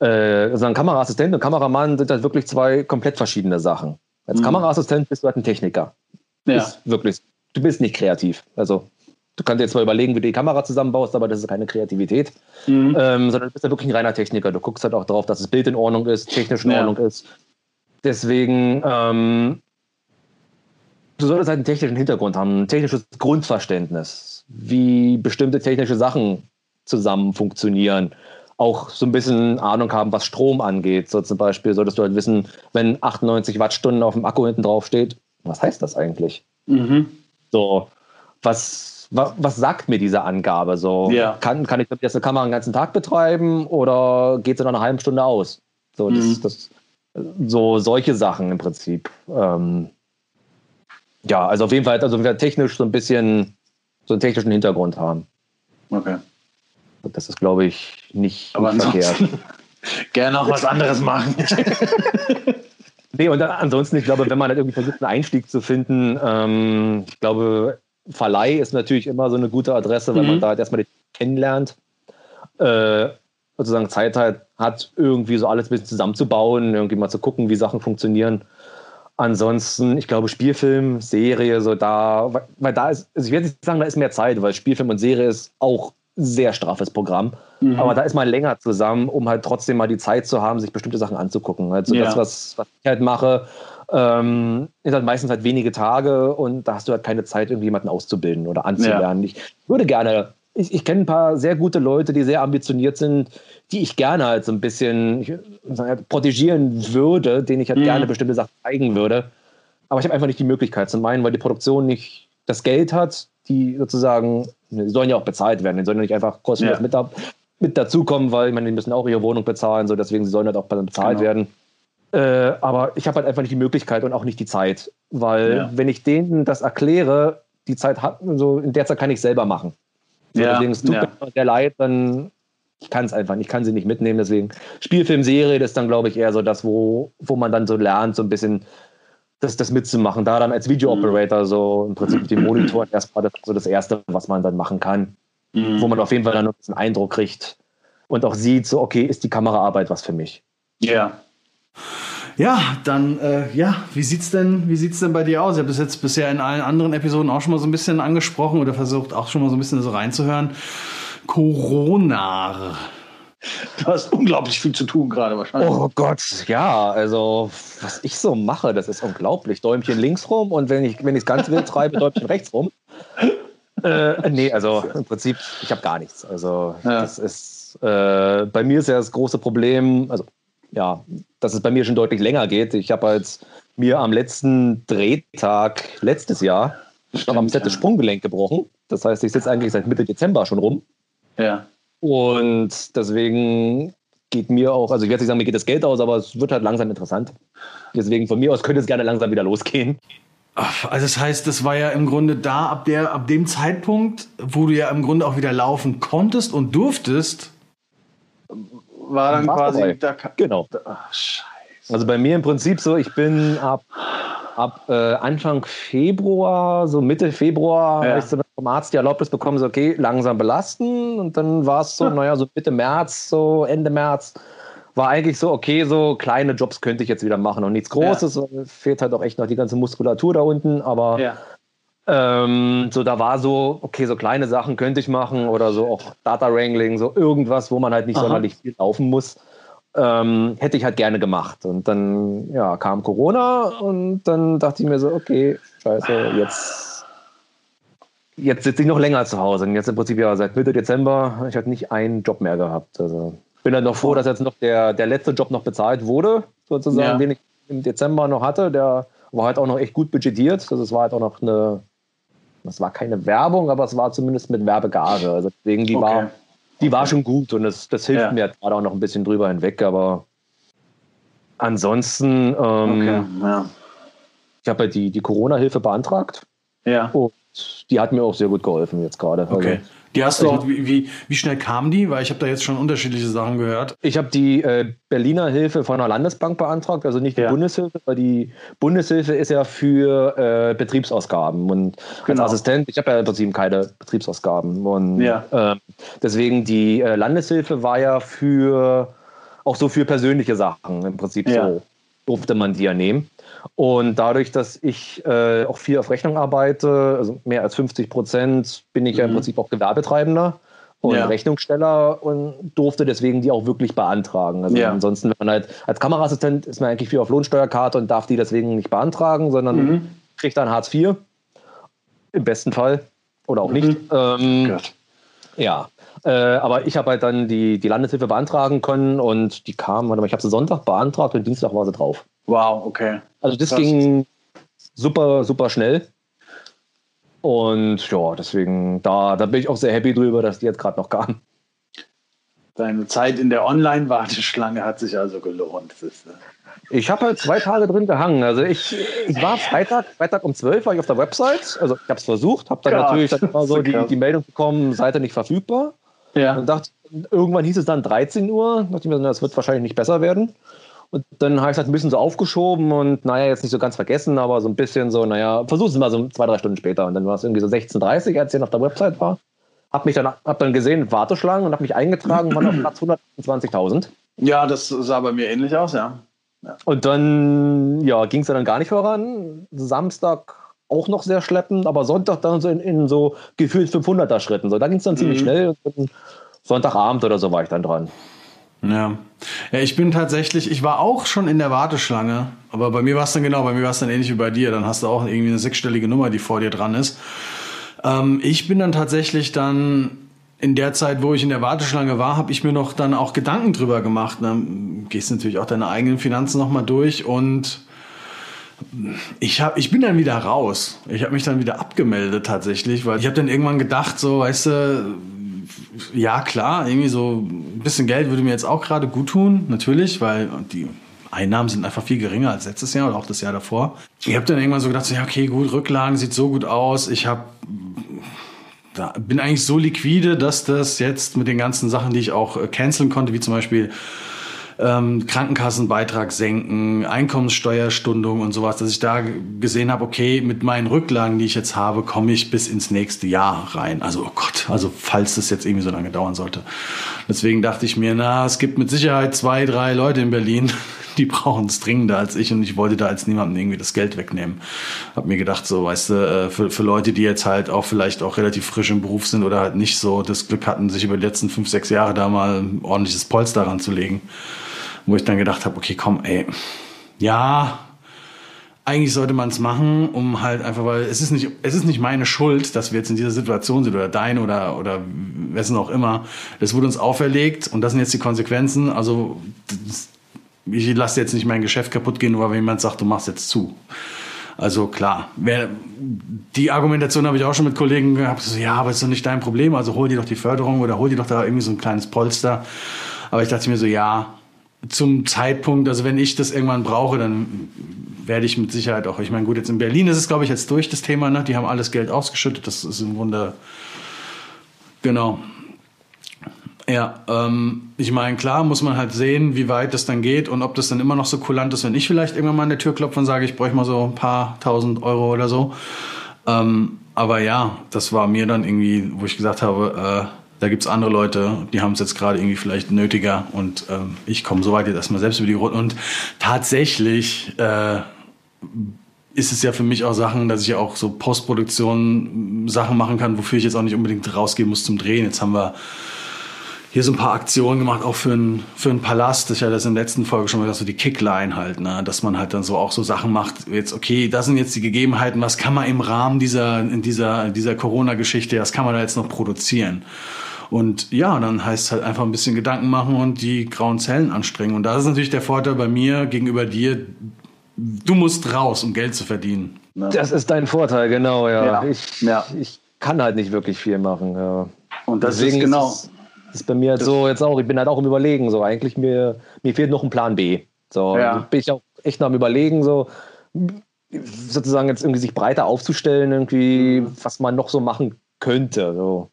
äh, also ein Kameraassistent und Kameramann sind halt wirklich zwei komplett verschiedene Sachen. Als mhm. Kameraassistent bist du halt ein Techniker. Ja. Ist wirklich, du bist nicht kreativ. Also du kannst jetzt mal überlegen, wie du die Kamera zusammenbaust, aber das ist keine Kreativität, mhm. ähm, sondern du bist ja wirklich ein reiner Techniker. Du guckst halt auch darauf, dass das Bild in Ordnung ist, technisch in ja. Ordnung ist. Deswegen ähm, du solltest halt einen technischen Hintergrund haben, ein technisches Grundverständnis, wie bestimmte technische Sachen zusammen funktionieren. Auch so ein bisschen Ahnung haben, was Strom angeht. So zum Beispiel solltest du halt wissen, wenn 98 Wattstunden auf dem Akku hinten drauf steht, was heißt das eigentlich? Mhm. So, was, was, was, sagt mir diese Angabe? So, ja. kann, kann ich jetzt eine Kamera den ganzen Tag betreiben oder geht sie nach einer halben Stunde aus? So, das, mhm. das, so solche Sachen im Prinzip. Ähm, ja, also auf jeden Fall, also wir technisch so ein bisschen so einen technischen Hintergrund haben. Okay. Das ist, glaube ich, nicht, Aber nicht verkehrt. [laughs] Gerne auch was anderes machen. [laughs] nee, und ansonsten, ich glaube, wenn man halt irgendwie versucht, einen Einstieg zu finden, ähm, ich glaube, Verleih ist natürlich immer so eine gute Adresse, weil mhm. man da halt erstmal kennenlernt. Äh, sozusagen Zeit halt hat, irgendwie so alles ein bisschen zusammenzubauen, irgendwie mal zu gucken, wie Sachen funktionieren. Ansonsten, ich glaube, Spielfilm, Serie, so da, weil da ist, also ich werde nicht sagen, da ist mehr Zeit, weil Spielfilm und Serie ist auch sehr straffes Programm. Mhm. Aber da ist man länger zusammen, um halt trotzdem mal die Zeit zu haben, sich bestimmte Sachen anzugucken. Also ja. das, was, was ich halt mache, ähm, ist halt meistens halt wenige Tage und da hast du halt keine Zeit, irgendjemanden auszubilden oder anzulernen. Ja. Ich würde gerne ich, ich kenne ein paar sehr gute Leute, die sehr ambitioniert sind, die ich gerne halt so ein bisschen ich, sagen, protegieren würde, denen ich halt mhm. gerne bestimmte Sachen zeigen würde. Aber ich habe einfach nicht die Möglichkeit. Zum einen, weil die Produktion nicht das Geld hat die sozusagen, die sollen ja auch bezahlt werden, die sollen ja nicht einfach kostenlos ja. mit, mit dazukommen, weil ich meine, die müssen auch ihre Wohnung bezahlen, so deswegen sie sollen halt auch bezahlt genau. werden. Äh, aber ich habe halt einfach nicht die Möglichkeit und auch nicht die Zeit, weil ja. wenn ich denen das erkläre, die Zeit hat, so in der Zeit kann ich selber machen. So, ja, deswegen es tut ja. mir sehr leid, dann ich kann es einfach nicht, ich kann sie nicht mitnehmen. Deswegen Spielfilmserie, das ist dann, glaube ich, eher so das, wo, wo man dann so lernt, so ein bisschen das, das mitzumachen. Da dann als Video-Operator so im Prinzip den Monitor [clears throat] erstmal das, so das Erste, was man dann machen kann. Mhm. Wo man auf jeden Fall dann einen Eindruck kriegt und auch sieht, so, okay, ist die Kameraarbeit was für mich? Ja. Ja, dann, äh, ja, wie sieht's denn, wie sieht's denn bei dir aus? Ich habe das jetzt bisher in allen anderen Episoden auch schon mal so ein bisschen angesprochen oder versucht auch schon mal so ein bisschen so reinzuhören. Corona. Du hast unglaublich viel zu tun gerade wahrscheinlich. Oh Gott, ja, also was ich so mache, das ist unglaublich. Däumchen links rum und wenn ich wenn es ganz wild treibe, Däumchen rechts rum. Äh, nee, also im Prinzip, ich habe gar nichts. Also ja. das ist äh, bei mir ist ja das große Problem, also ja, dass es bei mir schon deutlich länger geht. Ich habe jetzt mir am letzten Drehtag letztes Jahr noch am Set das Sprunggelenk gebrochen. Das heißt, ich sitze eigentlich seit Mitte Dezember schon rum. Ja. Und deswegen geht mir auch, also ich werde nicht sagen, mir geht das Geld aus, aber es wird halt langsam interessant. Deswegen von mir aus könnte es gerne langsam wieder losgehen. Also das heißt, das war ja im Grunde da ab der ab dem Zeitpunkt, wo du ja im Grunde auch wieder laufen konntest und durftest, war dann war quasi da, genau. Ach, scheiße. Also bei mir im Prinzip so, ich bin ab ab äh, Anfang Februar, so Mitte Februar, ja. habe ich so vom Arzt die Erlaubnis bekommen, so okay, langsam belasten. Und dann war es so, ja. naja, so Mitte März, so Ende März, war eigentlich so, okay, so kleine Jobs könnte ich jetzt wieder machen und nichts Großes. Ja. Fehlt halt auch echt noch die ganze Muskulatur da unten, aber ja. ähm, so da war so, okay, so kleine Sachen könnte ich machen oder so auch Data Wrangling, so irgendwas, wo man halt nicht Aha. sonderlich viel laufen muss ähm, hätte ich halt gerne gemacht. Und dann ja, kam Corona und dann dachte ich mir so, okay, scheiße, jetzt, jetzt sitze ich noch länger zu Hause. Und jetzt im Prinzip ja seit Mitte Dezember habe ich halt nicht einen Job mehr gehabt. Also bin dann noch froh, dass jetzt noch der, der letzte Job noch bezahlt wurde, sozusagen, ja. den ich im Dezember noch hatte. Der war halt auch noch echt gut budgetiert. Also es war halt auch noch eine, das war keine Werbung, aber es war zumindest mit Werbegage. Also deswegen, die okay. war die war schon gut und das, das hilft ja. mir gerade auch noch ein bisschen drüber hinweg, aber ansonsten, ähm, okay. ja. ich habe halt die, die Corona-Hilfe beantragt. Ja. Und die hat mir auch sehr gut geholfen jetzt gerade. Okay. Also, die hast du auch, wie, wie, wie schnell kamen die? Weil ich habe da jetzt schon unterschiedliche Sachen gehört. Ich habe die äh, Berliner Hilfe von der Landesbank beantragt, also nicht die ja. Bundeshilfe, weil die Bundeshilfe ist ja für äh, Betriebsausgaben. Und genau. als Assistent, ich habe ja im Prinzip keine Betriebsausgaben. Und ja. äh, deswegen die äh, Landeshilfe war ja für auch so für persönliche Sachen im Prinzip ja. so durfte man die ja nehmen. Und dadurch, dass ich äh, auch viel auf Rechnung arbeite, also mehr als 50 Prozent, bin ich mhm. ja im mhm. Prinzip auch Gewerbetreibender und ja. Rechnungssteller und durfte deswegen die auch wirklich beantragen. Also ja. ansonsten, wenn man halt als Kameraassistent ist man eigentlich viel auf Lohnsteuerkarte und darf die deswegen nicht beantragen, sondern mhm. kriegt dann Hartz IV. Im besten Fall. Oder auch mhm. nicht. Ähm, ja. Äh, aber ich habe halt dann die, die Landeshilfe beantragen können und die kam, warte mal, ich habe sie Sonntag beantragt und Dienstag war sie drauf. Wow, okay. Also das Krass. ging super, super schnell. Und ja, deswegen, da, da bin ich auch sehr happy drüber, dass die jetzt gerade noch kam. Deine Zeit in der Online-Warteschlange hat sich also gelohnt. Ist, äh ich habe halt zwei Tage drin gehangen. Also ich, ich war Freitag, Freitag um 12 war ich auf der Website. Also ich habe es versucht, habe dann Krass. natürlich dann immer so die, die Meldung bekommen, Seite nicht verfügbar. Ja. Und dachte, irgendwann hieß es dann 13 Uhr. Dachte ich mir, das wird wahrscheinlich nicht besser werden. Und dann habe ich es halt ein bisschen so aufgeschoben und naja, jetzt nicht so ganz vergessen, aber so ein bisschen so, naja, versuch es mal so zwei, drei Stunden später. Und dann war es irgendwie so 16.30 Uhr, als ich auf der Website war. Hab mich dann, hab dann gesehen, Warteschlangen und habe mich eingetragen, und war auf Platz 120.000. Ja, das sah bei mir ähnlich aus, ja. ja. Und dann, ja, ging es dann gar nicht voran. Samstag auch noch sehr schleppend, aber Sonntag dann so in, in so gefühlt 500er Schritten. So, da ging es dann ziemlich mhm. schnell. Und Sonntagabend oder so war ich dann dran. Ja. ja, ich bin tatsächlich, ich war auch schon in der Warteschlange, aber bei mir war es dann genau, bei mir war es dann ähnlich wie bei dir. Dann hast du auch irgendwie eine sechsstellige Nummer, die vor dir dran ist. Ähm, ich bin dann tatsächlich dann in der Zeit, wo ich in der Warteschlange war, habe ich mir noch dann auch Gedanken drüber gemacht. Dann gehst du natürlich auch deine eigenen Finanzen nochmal durch und Ich, hab, ich bin dann wieder raus. Ich habe mich dann wieder abgemeldet tatsächlich, weil ich habe dann irgendwann gedacht, so, weißt du, ja klar, irgendwie so ein bisschen Geld würde mir jetzt auch gerade gut tun, natürlich, weil die Einnahmen sind einfach viel geringer als letztes Jahr oder auch das Jahr davor. Ich habe dann irgendwann so gedacht, so, ja okay, gut, Rücklagen sieht so gut aus. Ich habe da bin eigentlich so liquide, dass das jetzt mit den ganzen Sachen, die ich auch äh, canceln konnte, wie zum Beispiel ähm, Krankenkassenbeitrag senken, Einkommenssteuerstundung und sowas, dass ich da gesehen habe, okay, mit meinen Rücklagen, die ich jetzt habe, komme ich bis ins nächste Jahr rein. Also, oh Gott, also falls das jetzt irgendwie so lange dauern sollte. Deswegen dachte ich mir, na, es gibt mit Sicherheit zwei, drei Leute in Berlin, [laughs] die brauchen es dringender als ich. Und ich wollte da als niemandem irgendwie das Geld wegnehmen. Hab mir gedacht, so, weißt du, äh, für, für Leute, die jetzt halt auch vielleicht auch relativ frisch im Beruf sind oder halt nicht so das Glück hatten, sich über die letzten fünf, sechs Jahre da mal ein ordentliches Polster ranzulegen, wo ich dann gedacht habe, okay, komm, ey, ja, eigentlich sollte man es machen, um halt einfach, weil es ist nicht, es ist nicht meine Schuld, dass wir jetzt in dieser Situation sind oder dein oder oder wessen auch immer. Das wurde uns auferlegt und das sind jetzt die Konsequenzen. Also ich lasse jetzt nicht mein Geschäft kaputt gehen, nur weil jemand sagt, du machst jetzt zu. Also klar, wer, die Argumentation habe ich auch schon mit Kollegen gehabt, so, ja, aber ist doch nicht dein Problem, also hol dir doch die Förderung oder hol dir doch da irgendwie so ein kleines Polster. Aber ich dachte mir so, ja, zum Zeitpunkt, also wenn ich das irgendwann brauche, dann werde ich mit Sicherheit auch, ich meine, gut, jetzt in Berlin ist es, glaube ich, jetzt durch das Thema, ne? die haben alles Geld ausgeschüttet, das ist im Grunde, genau, ja, ähm, ich meine, klar muss man halt sehen, wie weit das dann geht und ob das dann immer noch so kulant ist, wenn ich vielleicht irgendwann mal an der Tür klopfe und sage, ich bräuchte mal so ein paar tausend Euro oder so. Ähm, aber ja, das war mir dann irgendwie, wo ich gesagt habe, äh, da gibt's andere Leute, die haben es jetzt gerade irgendwie vielleicht nötiger und ähm, ich komme so weit jetzt erstmal selbst über die Runde. Und tatsächlich äh, ist es ja für mich auch Sachen, dass ich ja auch so Postproduktion Sachen machen kann, wofür ich jetzt auch nicht unbedingt rausgehen muss zum Drehen. Jetzt haben wir hier so ein paar Aktionen gemacht, auch für einen für einen Palast. Ich hatte das in der letzten Folge schon mal so die Kickline halt, ne? dass man halt dann so auch so Sachen macht. Jetzt, okay, das sind jetzt die Gegebenheiten, was kann man im Rahmen dieser, in dieser, dieser Corona-Geschichte, was kann man da jetzt noch produzieren? Und ja, dann heißt es halt einfach ein bisschen Gedanken machen und die grauen Zellen anstrengen. Und da ist natürlich der Vorteil bei mir gegenüber dir, du musst raus, um Geld zu verdienen. Ne? Das ist dein Vorteil, genau, ja. ja. Ich, ja. ich kann halt nicht wirklich viel machen. Ja. Und das Deswegen ist genau. Ist das ist bei mir das so jetzt auch, ich bin halt auch im Überlegen, so eigentlich mir, mir fehlt noch ein Plan B. So, ja. bin ich auch echt noch am Überlegen, so sozusagen jetzt irgendwie sich breiter aufzustellen, irgendwie, mhm. was man noch so machen könnte. So.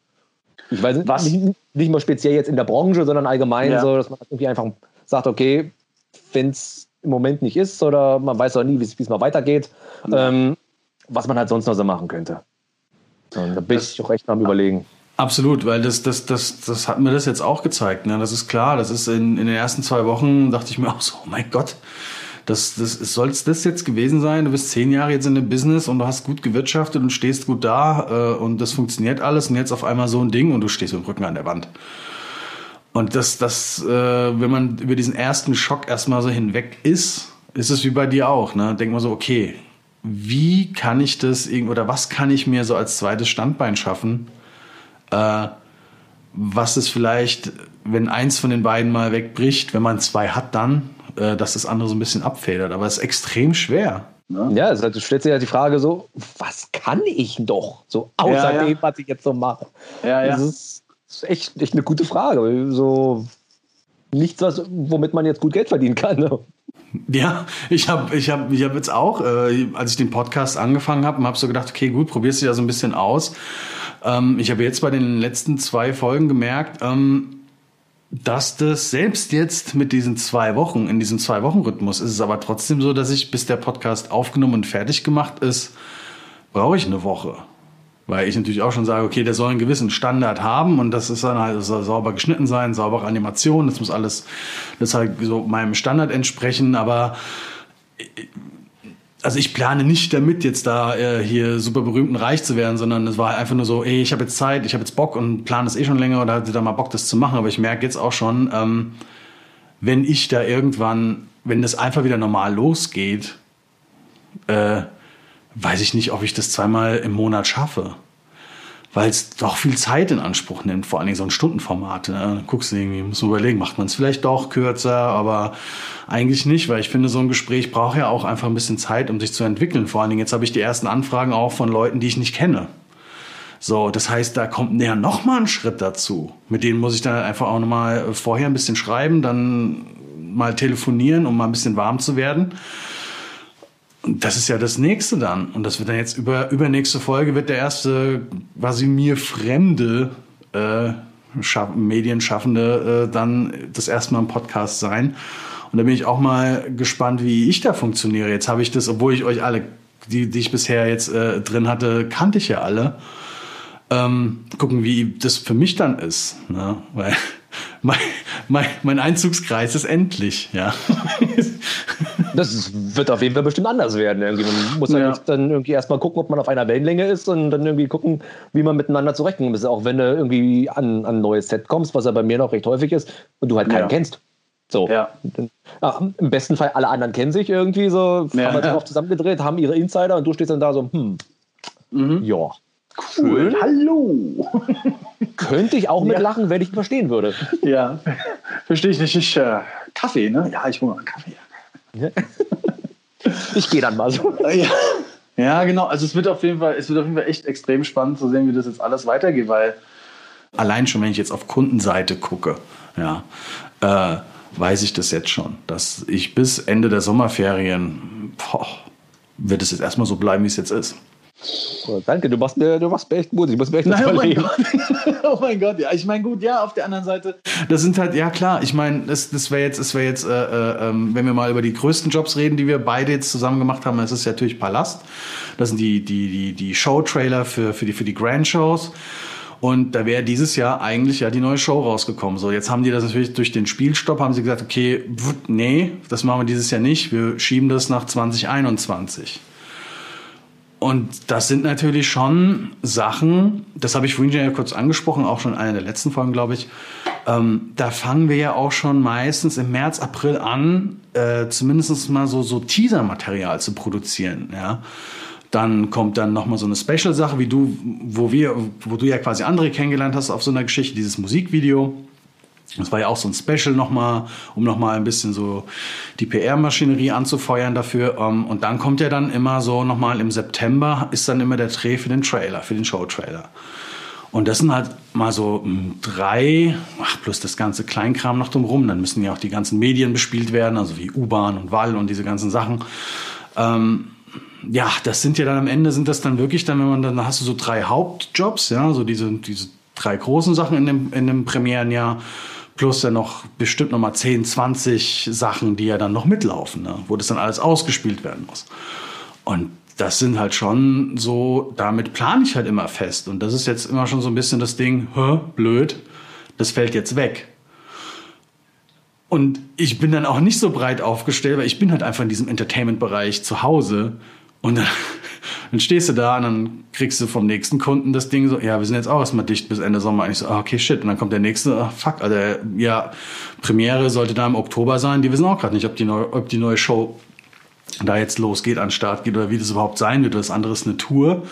Ich weiß was? Nicht, nicht mal speziell jetzt in der Branche, sondern allgemein ja. so, dass man irgendwie einfach sagt, okay, wenn es im Moment nicht ist oder man weiß auch nie, wie es mal weitergeht, ähm, was man halt sonst noch so machen könnte. Und da bin das, ich auch echt am Überlegen. Absolut, weil das, das, das, das hat mir das jetzt auch gezeigt. Ne? Das ist klar, das ist in, in den ersten zwei Wochen, dachte ich mir auch so, oh mein Gott, das, das soll es das jetzt gewesen sein? Du bist zehn Jahre jetzt in dem Business und du hast gut gewirtschaftet und stehst gut da äh, und das funktioniert alles und jetzt auf einmal so ein Ding und du stehst mit dem Rücken an der Wand. Und das, das, äh, wenn man über diesen ersten Schock erstmal so hinweg ist, ist es wie bei dir auch. Ne? Denk mal so, okay, wie kann ich das oder was kann ich mir so als zweites Standbein schaffen? äh, was es vielleicht, wenn eins von den beiden mal wegbricht, wenn man zwei hat, dann, äh, dass das andere so ein bisschen abfedert. Aber es ist extrem schwer. Ne? Ja, also du stellst dir ja die Frage so, was kann ich doch so außer ja, ja. dem, was ich jetzt so mache? Ja, ja. Das ist, ist echt, echt eine gute Frage. So nichts, was, womit man jetzt gut Geld verdienen kann. Ne? Ja, ich habe ich hab, ich hab jetzt auch, äh, als ich den Podcast angefangen habe, habe so gedacht, okay, gut, probierst du ja so ein bisschen aus. Ähm, ich habe jetzt bei den letzten zwei Folgen gemerkt, ähm, dass das selbst jetzt mit diesen zwei Wochen, in diesem Zwei-Wochen-Rhythmus, ist es aber trotzdem so, dass ich, bis der Podcast aufgenommen und fertig gemacht ist, brauche ich eine Woche. Weil ich natürlich auch schon sage, okay, der soll einen gewissen Standard haben und das ist dann halt, soll sauber geschnitten sein, saubere Animation, das muss alles, das halt so meinem Standard entsprechen, aber also ich plane nicht damit, jetzt da äh, hier super berühmt und reich zu werden, sondern es war einfach nur so, ey, ich habe jetzt Zeit, ich habe jetzt Bock und plane das eh schon länger oder hatte da mal Bock, das zu machen. Aber ich merke jetzt auch schon, ähm, wenn ich da irgendwann, wenn das einfach wieder normal losgeht, äh, weiß ich nicht, ob ich das zweimal im Monat schaffe. weil es doch viel Zeit in Anspruch nimmt, vor allen Dingen so ein Stundenformat. Ne? Dann guckst du irgendwie, musst du überlegen, macht man es vielleicht doch kürzer, aber eigentlich nicht, weil ich finde, so ein Gespräch braucht ja auch einfach ein bisschen Zeit, um sich zu entwickeln. Vor allen Dingen, jetzt habe ich die ersten Anfragen auch von Leuten, die ich nicht kenne. So, das heißt, da kommt ja noch mal ein Schritt dazu. Mit denen muss ich dann einfach auch noch mal vorher ein bisschen schreiben, dann mal telefonieren, um mal ein bisschen warm zu werden. Und das ist ja das nächste dann. Und das wird dann jetzt über übernächste Folge wird der erste quasi mir fremde äh, Medienschaffende äh, dann das erste Mal im Podcast sein. Und da bin ich auch mal gespannt, wie ich da funktioniere. Jetzt habe ich das, obwohl ich euch alle, die, die ich bisher jetzt äh, drin hatte, kannte ich ja alle. Ähm, gucken, wie das für mich dann ist. Ne? Weil [laughs] mein, mein, mein Einzugskreis ist endlich, ja. [laughs] Das wird auf jeden Fall bestimmt anders werden. Irgendwie. Man muss halt ja. dann irgendwie erstmal gucken, ob man auf einer Wellenlänge ist und dann irgendwie gucken, wie man miteinander zurechtkommt. Auch wenn du irgendwie an, an ein neues Set kommst, was ja bei mir noch recht häufig ist, und du halt keinen ja. kennst. So. Ja. ja. Im besten Fall alle anderen kennen sich irgendwie so, ja, haben halt ja. zusammengedreht, haben ihre Insider und du stehst dann da so, hm, mhm. ja. Cool. Hallo. [laughs] Könnte ich auch mitlachen, ja. wenn ich ihn verstehen würde. Ja, verstehe ich nicht. Ich, äh, Kaffee, ne? Ja, ich hole mal einen Kaffee. [laughs] ich gehe dann mal so. [laughs] Ja. ja, genau. Also es wird auf jeden Fall, es wird auf jeden Fall echt extrem spannend zu sehen, wie das jetzt alles weitergeht, weil allein schon, wenn ich jetzt auf Kundenseite gucke, ja, äh, weiß ich das jetzt schon, dass ich bis Ende der Sommerferien boah, wird es jetzt erstmal so bleiben, wie es jetzt ist. Oh, danke, du machst, mir, du machst mir echt Mut. Ich muss mir echt Nein, oh, mein Gott. [laughs] oh mein Gott, ja. Ich meine, gut, ja, auf der anderen Seite. Das sind halt, ja klar, ich meine, das, das wäre jetzt, das wär jetzt äh, äh, ähm, wenn wir mal über die größten Jobs reden, die wir beide jetzt zusammen gemacht haben, das ist ja natürlich Palast. Das sind die, die, die, die Show-Trailer für, für, die, für die Grand-Shows. Und da wäre dieses Jahr eigentlich ja die neue Show rausgekommen. So, jetzt haben die das natürlich durch den Spielstopp, haben sie gesagt, okay, nee, das machen wir dieses Jahr nicht. Wir schieben das nach 2021. Und das sind natürlich schon Sachen, das habe ich vorhin ja kurz angesprochen, auch schon in einer der letzten Folgen, glaube ich. Ähm, da fangen wir ja auch schon meistens im März, April an, äh, zumindest mal so, so Teaser-Material zu produzieren. Ja? Dann kommt dann nochmal so eine Special-Sache, wie du, wo wir, wo du ja quasi andere kennengelernt hast auf so einer Geschichte, dieses Musikvideo. Das war ja auch so ein Special nochmal, um nochmal ein bisschen so die PR-Maschinerie anzufeuern dafür. Ähm, und dann kommt ja dann immer so nochmal im September ist dann immer der Dreh für den Trailer, für den Show-Trailer. Und das sind halt mal so hm, drei, ach, plus das ganze Kleinkram noch drumherum. Dann müssen ja auch die ganzen Medien bespielt werden, also wie U-Bahn und Wall und diese ganzen Sachen. Ähm, ja, das sind ja dann am Ende sind das dann wirklich dann, wenn man dann hast du so drei Hauptjobs, ja, so diese, diese drei großen Sachen in dem, in dem Premierenjahr plus dann noch bestimmt noch mal 10, 20 Sachen, die ja dann noch mitlaufen, ne? wo das dann alles ausgespielt werden muss. Und das sind halt schon so, damit plane ich halt immer fest. Und das ist jetzt immer schon so ein bisschen das Ding, hä, blöd, das fällt jetzt weg. Und ich bin dann auch nicht so breit aufgestellt, weil ich bin halt einfach in diesem Entertainment-Bereich zu Hause. Und dann dann stehst du da und dann kriegst du vom nächsten Kunden das Ding so, ja, wir sind jetzt auch erstmal dicht bis Ende Sommer. Und ich so, ah, okay, shit. Und dann kommt der nächste, ah, fuck, also, ja, Premiere sollte da im Oktober sein. Die wissen auch gerade nicht, ob die, neue, ob die neue Show da jetzt losgeht, an Start geht oder wie das überhaupt sein wird. Das andere ist eine Tour.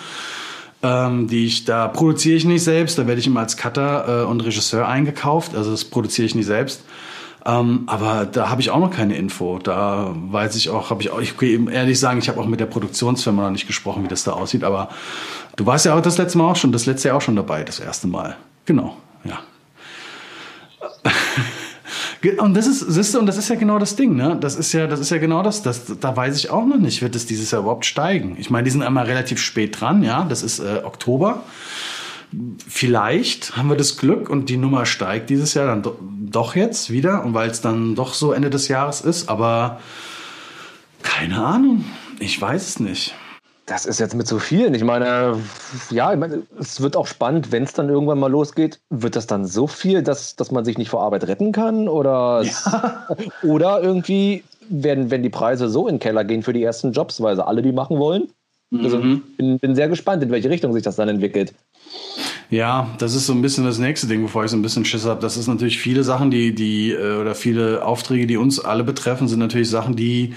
Ähm, die ich da produziere ich nicht selbst, da werde ich immer als Cutter äh, und Regisseur eingekauft, also das produziere ich nicht selbst. Ähm, aber da habe ich auch noch keine Info. Da weiß ich auch, habe ich auch, ich eben ehrlich sagen, ich habe auch mit der Produktionsfirma noch nicht gesprochen, wie das da aussieht. Aber du warst ja auch das letzte Mal auch schon, das letzte Jahr auch schon dabei, das erste Mal. Genau, ja. [laughs] Und das ist, siehst du, und das ist ja genau das Ding, ne? Das ist ja, das ist ja genau das, das, da weiß ich auch noch nicht, wird es dieses Jahr überhaupt steigen. Ich meine, die sind einmal relativ spät dran, ja. Das ist äh, Oktober. Vielleicht haben wir das Glück und die Nummer steigt dieses Jahr dann do doch jetzt wieder, weil es dann doch so Ende des Jahres ist. Aber keine Ahnung, ich weiß es nicht. Das ist jetzt mit so vielen. Ich meine, ja, ich meine, es wird auch spannend, wenn es dann irgendwann mal losgeht. Wird das dann so viel, dass, dass man sich nicht vor Arbeit retten kann? Oder, ja. oder irgendwie werden, wenn die Preise so in den Keller gehen für die ersten Jobs, weil sie alle die machen wollen? Also mhm. bin, bin sehr gespannt, in welche Richtung sich das dann entwickelt. Ja, das ist so ein bisschen das nächste Ding, bevor ich so ein bisschen Schiss habe. Das ist natürlich viele Sachen, die, die, äh, oder viele Aufträge, die uns alle betreffen, sind natürlich Sachen, die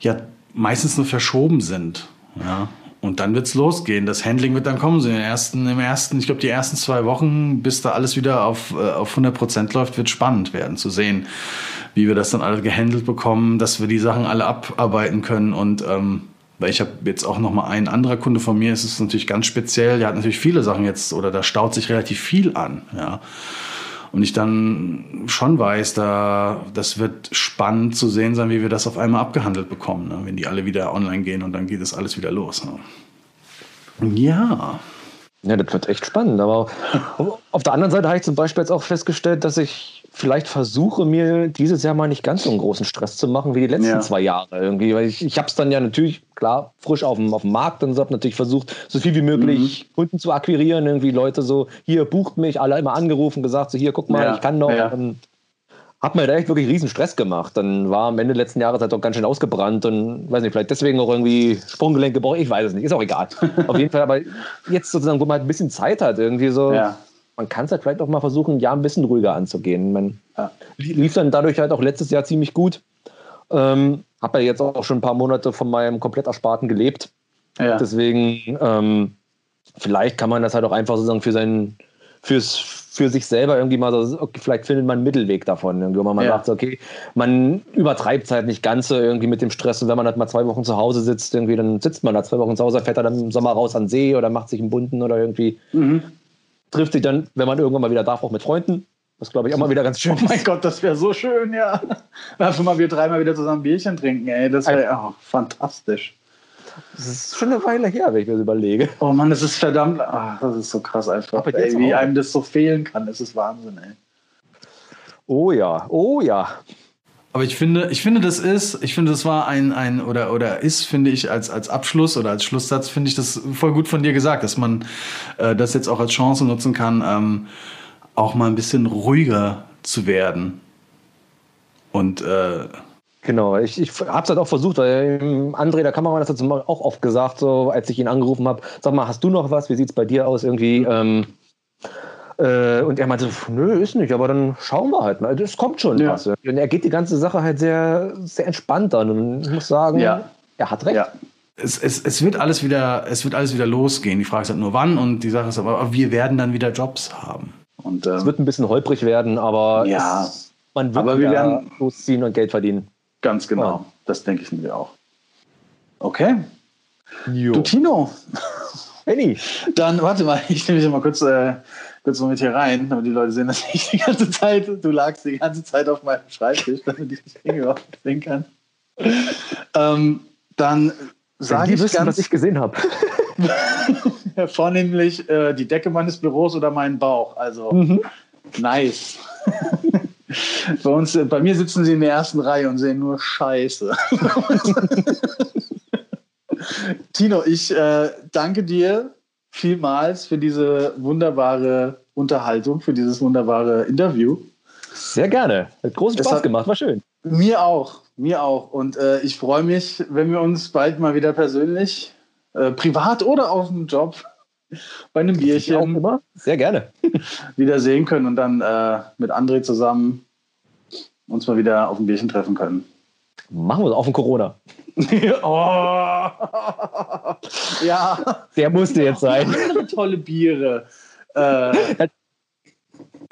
ja meistens nur verschoben sind. Ja. Und dann wird's losgehen. Das Handling wird dann kommen. So in den ersten, im ersten, ich glaube, die ersten zwei Wochen, bis da alles wieder auf, äh, auf 100 Prozent läuft, wird spannend werden zu sehen, wie wir das dann alle gehandelt bekommen, dass wir die Sachen alle abarbeiten können und ähm, weil ich habe jetzt auch noch mal ein anderer Kunde von mir, es ist natürlich ganz speziell, der hat natürlich viele Sachen jetzt oder da staut sich relativ viel an, ja. Und ich dann schon weiß, da das wird spannend zu sehen sein, wie wir das auf einmal abgehandelt bekommen, ne? wenn die alle wieder online gehen und dann geht es alles wieder los. Ne? Ja. Ja, das wird echt spannend. Aber auf der anderen Seite habe ich zum Beispiel jetzt auch festgestellt, dass ich vielleicht versuche, mir dieses Jahr mal nicht ganz so einen großen Stress zu machen wie die letzten ja. zwei Jahre irgendwie. Weil ich, ich habe es dann ja natürlich, klar, frisch auf dem, auf dem Markt und so, habe natürlich versucht, so viel wie möglich mhm. Kunden zu akquirieren. Irgendwie Leute so, hier bucht mich, alle immer angerufen, gesagt, so hier, guck mal, ja. ich kann noch. Ja. Und hab mir da echt wirklich riesen Stress gemacht. Dann war am Ende letzten Jahres halt auch ganz schön ausgebrannt und weiß nicht, vielleicht deswegen auch irgendwie Sprunggelenk gebrochen. Ich weiß es nicht, ist auch egal. [laughs] Auf jeden Fall, aber jetzt sozusagen, wo man halt ein bisschen Zeit hat, irgendwie so, ja man kann es halt vielleicht auch mal versuchen, ein Jahr ein bisschen ruhiger anzugehen. Man ja. lief dann dadurch halt auch letztes Jahr ziemlich gut. Ähm, habe ja jetzt auch schon ein paar Monate von meinem komplett Ersparten gelebt. Ja. Deswegen, ähm, vielleicht kann man das halt auch einfach sozusagen für sein, fürs, für sich selber irgendwie mal so, okay, vielleicht findet man einen Mittelweg davon. Irgendwie, wo man ja. sagt, okay, man übertreibt es halt nicht ganz so irgendwie mit dem Stress. Und wenn man halt mal zwei Wochen zu Hause sitzt, irgendwie, dann sitzt man da zwei Wochen zu Hause, fährt dann im Sommer raus an den See oder macht sich einen bunten oder irgendwie. Mhm trifft sich dann, wenn man irgendwann mal wieder darf, auch mit Freunden. Das glaube ich auch mal wieder ganz schön. Oh mein Gott, das wäre so schön, ja. Dafür mal wir dreimal wieder zusammen Bierchen trinken, ey. Das wäre oh, fantastisch. Das ist schon eine Weile her, wenn ich mir das überlege. Oh Mann, das ist verdammt. Ach, das ist so krass einfach. Ey, wie einem das so fehlen kann, das ist Wahnsinn, ey. Oh ja, oh ja. Aber ich finde, ich finde, das ist, ich finde, das war ein, ein, oder, oder ist, finde ich, als, als Abschluss oder als Schlusssatz, finde ich das voll gut von dir gesagt, dass man äh, das jetzt auch als Chance nutzen kann, ähm, auch mal ein bisschen ruhiger zu werden. Und, äh, Genau, ich, ich habe es halt auch versucht, weil André, der Kameramann, das hat auch oft gesagt, so als ich ihn angerufen habe, sag mal, hast du noch was? Wie sieht es bei dir aus? Irgendwie, ähm, äh, und er meinte, nö, ist nicht, aber dann schauen wir halt mal. Das kommt schon ja. was. Und er geht die ganze Sache halt sehr, sehr entspannt an. Und ich muss sagen, ja. er hat recht. Ja. Es, es, es, wird alles wieder, es wird alles wieder losgehen. Die Frage ist halt nur wann und die Sache ist aber, wir werden dann wieder Jobs haben. Und, ähm, es wird ein bisschen holprig werden, aber ja, es, man wird aber wir werden losziehen und Geld verdienen. Ganz genau. Ja. Das denke ich mir auch. Okay. Jo. Du Tino. Benny. Dann warte mal, ich nehme dich mal kurz äh, noch mit hier rein, damit die Leute sehen, dass ich die ganze Zeit, du lagst die ganze Zeit auf meinem Schreibtisch, damit ich dich überhaupt sehen kann. Ähm, dann sage ich wissen, ganz, was ich gesehen habe. [laughs] vornehmlich äh, die Decke meines Büros oder meinen Bauch. Also mhm. nice. [laughs] bei uns, bei mir sitzen sie in der ersten Reihe und sehen nur Scheiße. [laughs] Tino, ich äh, danke dir vielmals für diese wunderbare Unterhaltung, für dieses wunderbare Interview. Sehr gerne. Hat großen Spaß gemacht, war schön. Mir auch, mir auch. Und äh, ich freue mich, wenn wir uns bald mal wieder persönlich, äh, privat oder auf dem Job, bei einem Bierchen auch immer. Sehr gerne. [laughs] wieder sehen können und dann äh, mit André zusammen uns mal wieder auf ein Bierchen treffen können. Machen wir es auf dem Corona. [laughs] oh. Ja. Der musste jetzt sein. Andere tolle Biere. Äh,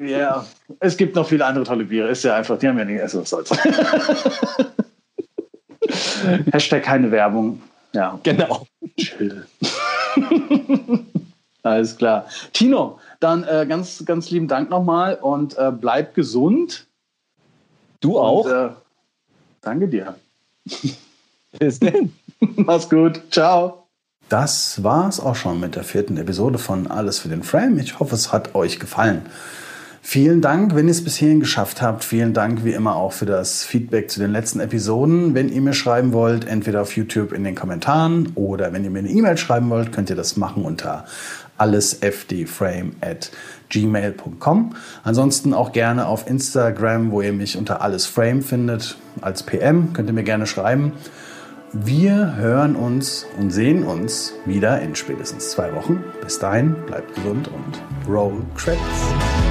ja, es gibt noch viele andere tolle Biere. Ist ja einfach, die haben ja nicht, also was soll's. [laughs] Hashtag keine Werbung. Ja. Genau. Chill. Alles klar. Tino, dann äh, ganz, ganz lieben Dank nochmal und äh, bleib gesund. Du auch. Und, äh, danke dir. [laughs] Bis denn. [laughs] Mach's gut. Ciao. Das war's auch schon mit der vierten Episode von Alles für den Frame. Ich hoffe, es hat euch gefallen. Vielen Dank, wenn ihr es bis hierhin geschafft habt. Vielen Dank wie immer auch für das Feedback zu den letzten Episoden. Wenn ihr mir schreiben wollt, entweder auf YouTube in den Kommentaren oder wenn ihr mir eine E-Mail schreiben wollt, könnt ihr das machen unter allesfdframe at gmail.com. Ansonsten auch gerne auf Instagram, wo ihr mich unter allesframe findet, als PM. Könnt ihr mir gerne schreiben. Wir hören uns und sehen uns wieder in spätestens zwei Wochen. Bis dahin, bleibt gesund und roll credits.